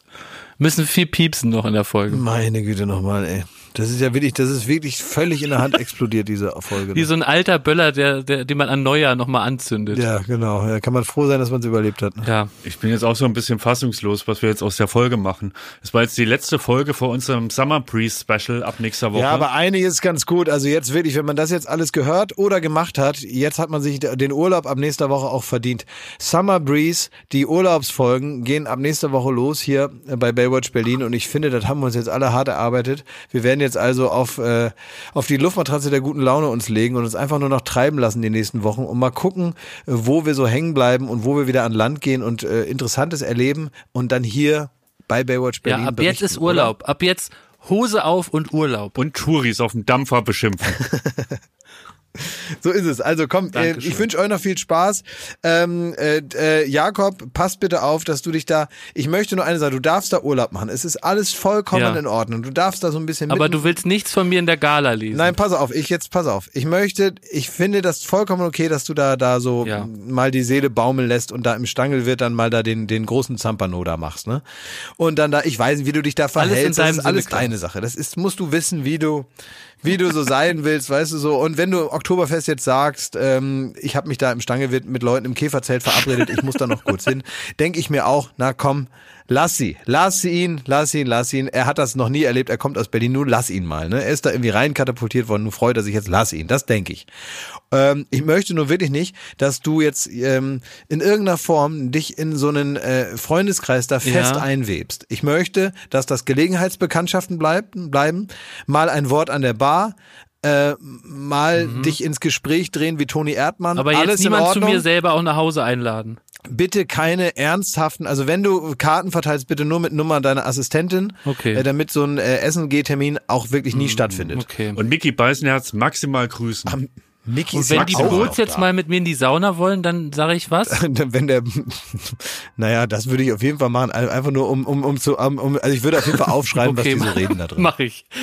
Müssen viel piepsen noch in der Folge. Meine Güte nochmal, ey. Das ist ja wirklich, das ist wirklich völlig in der Hand explodiert, diese Folge. Wie so ein alter Böller, der, der, den man an Neujahr nochmal anzündet. ja, genau. Da kann man froh sein, dass man es überlebt hat. ja. Ich bin jetzt auch so ein bisschen fassungslos, was wir jetzt aus der Folge machen. Es war jetzt die letzte Folge vor unserem Summer Breeze Special ab nächster Woche. Ja, aber einiges ist ganz gut. Also jetzt wirklich, wenn man das jetzt alles gehört oder gemacht hat, jetzt hat man sich den Urlaub ab nächster Woche auch verdient. Summer Breeze, die Urlaubsfolgen gehen ab nächster Woche los hier bei Baywatch Berlin und ich finde, das haben wir uns jetzt alle hart erarbeitet. Wir werden jetzt also auf, äh, auf die Luftmatratze der guten Laune uns legen und uns einfach nur noch treiben lassen die nächsten Wochen und mal gucken, äh, wo wir so hängen bleiben und wo wir wieder an Land gehen und äh, Interessantes erleben und dann hier bei Baywatch Ja, Berlin ab jetzt ist Urlaub. Ab jetzt Hose auf und Urlaub. und Touris auf dem Dampfer beschimpfen. So ist es. Also komm, äh, ich wünsche euch noch viel Spaß. Ähm, äh, äh, Jakob, pass bitte auf, dass du dich da. Ich möchte nur eine Sache, du darfst da Urlaub machen. Es ist alles vollkommen Ja. in Ordnung. Du darfst da so ein bisschen Aber du willst nichts von mir in der Gala lesen. Nein, pass auf, ich jetzt pass auf. Ich möchte, ich finde das vollkommen okay, dass du da da so Ja. mal die Seele baumeln lässt und da im Stangel wird dann mal da den den großen Zampano da machst, ne? Und dann da, ich weiß, nicht, wie du dich da in verhältst. deinem das ist alles Sinne, deine Sache. Das ist, musst du wissen, wie du wie du so sein willst, weißt du so. Und wenn du Oktoberfest jetzt sagst, ähm, ich habe mich da im Stangelwirt mit Leuten im Käferzelt verabredet, ich muss da noch kurz hin, denke ich mir auch, na komm, lass sie, lass sie ihn, lass ihn, lass ihn. Er hat das noch nie erlebt, er kommt aus Berlin, nun lass ihn mal. Ne? Er ist da irgendwie rein katapultiert worden, nun freut er sich jetzt, lass ihn, das denke ich. Ähm, ich möchte nur wirklich nicht, dass du jetzt ähm, in irgendeiner Form dich in so einen äh, Freundeskreis da fest Ja. einwebst. Ich möchte, dass das Gelegenheitsbekanntschaften bleiben, bleiben, mal ein Wort an der Bar, äh, mal dich ins Gespräch drehen wie Toni Erdmann. Mhm. Aber jetzt Alles in niemand zu mir selber auch nach Hause einladen. bitte keine ernsthaften, also wenn du Karten verteilst, bitte nur mit Nummer deiner Assistentin, Okay. äh, damit so ein äh, Essen-G-Termin auch wirklich nie stattfindet. Okay. Und Mickey Beißenherz maximal grüßen. Mickey Und wenn die auch Boots jetzt da. mal mit mir in die Sauna wollen, dann sage ich was? wenn der, naja, das würde ich auf jeden Fall machen, also einfach nur um, um, um zu, um, also ich würde auf jeden Fall aufschreiben, Okay, was die so reden da drin. Mach ich.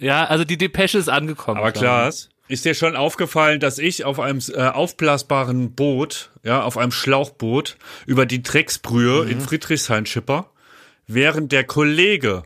ja, also die Depesche ist angekommen. Aber Klaas, ist dir schon aufgefallen, dass ich auf einem äh, aufblasbaren Boot, ja, auf einem Schlauchboot über die Drecksbrühe Mhm. in Friedrichshain schipper, während der Kollege,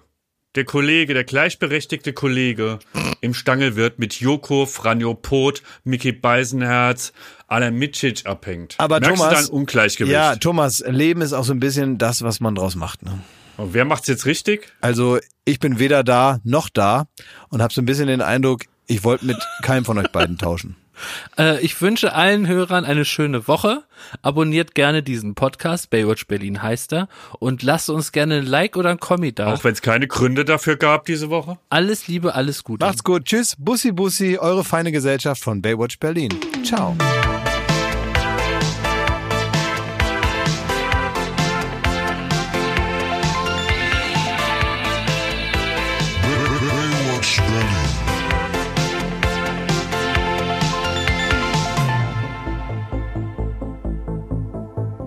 der Kollege, der gleichberechtigte Kollege im Stangelwirt mit Joko, Franjo Pot, Mickey Beisenherz, Alan Micic abhängt. Aber Merkst Thomas, du da ein Ungleichgewicht? Ja, Thomas, Leben ist auch so ein bisschen das, was man draus macht. Ne? Und wer macht's jetzt richtig? Also ich bin weder da noch da und habe so ein bisschen den Eindruck, ich wollte mit keinem von euch beiden tauschen. Äh, ich wünsche allen Hörern eine schöne Woche. Abonniert gerne diesen Podcast, Baywatch Berlin heißt er. Und lasst uns gerne ein Like oder ein Kommi da. Auch wenn es keine Gründe dafür gab diese Woche? Alles Liebe, alles Gute. Macht's gut, tschüss, Bussi Bussi, eure feine Gesellschaft von Baywatch Berlin. Ciao.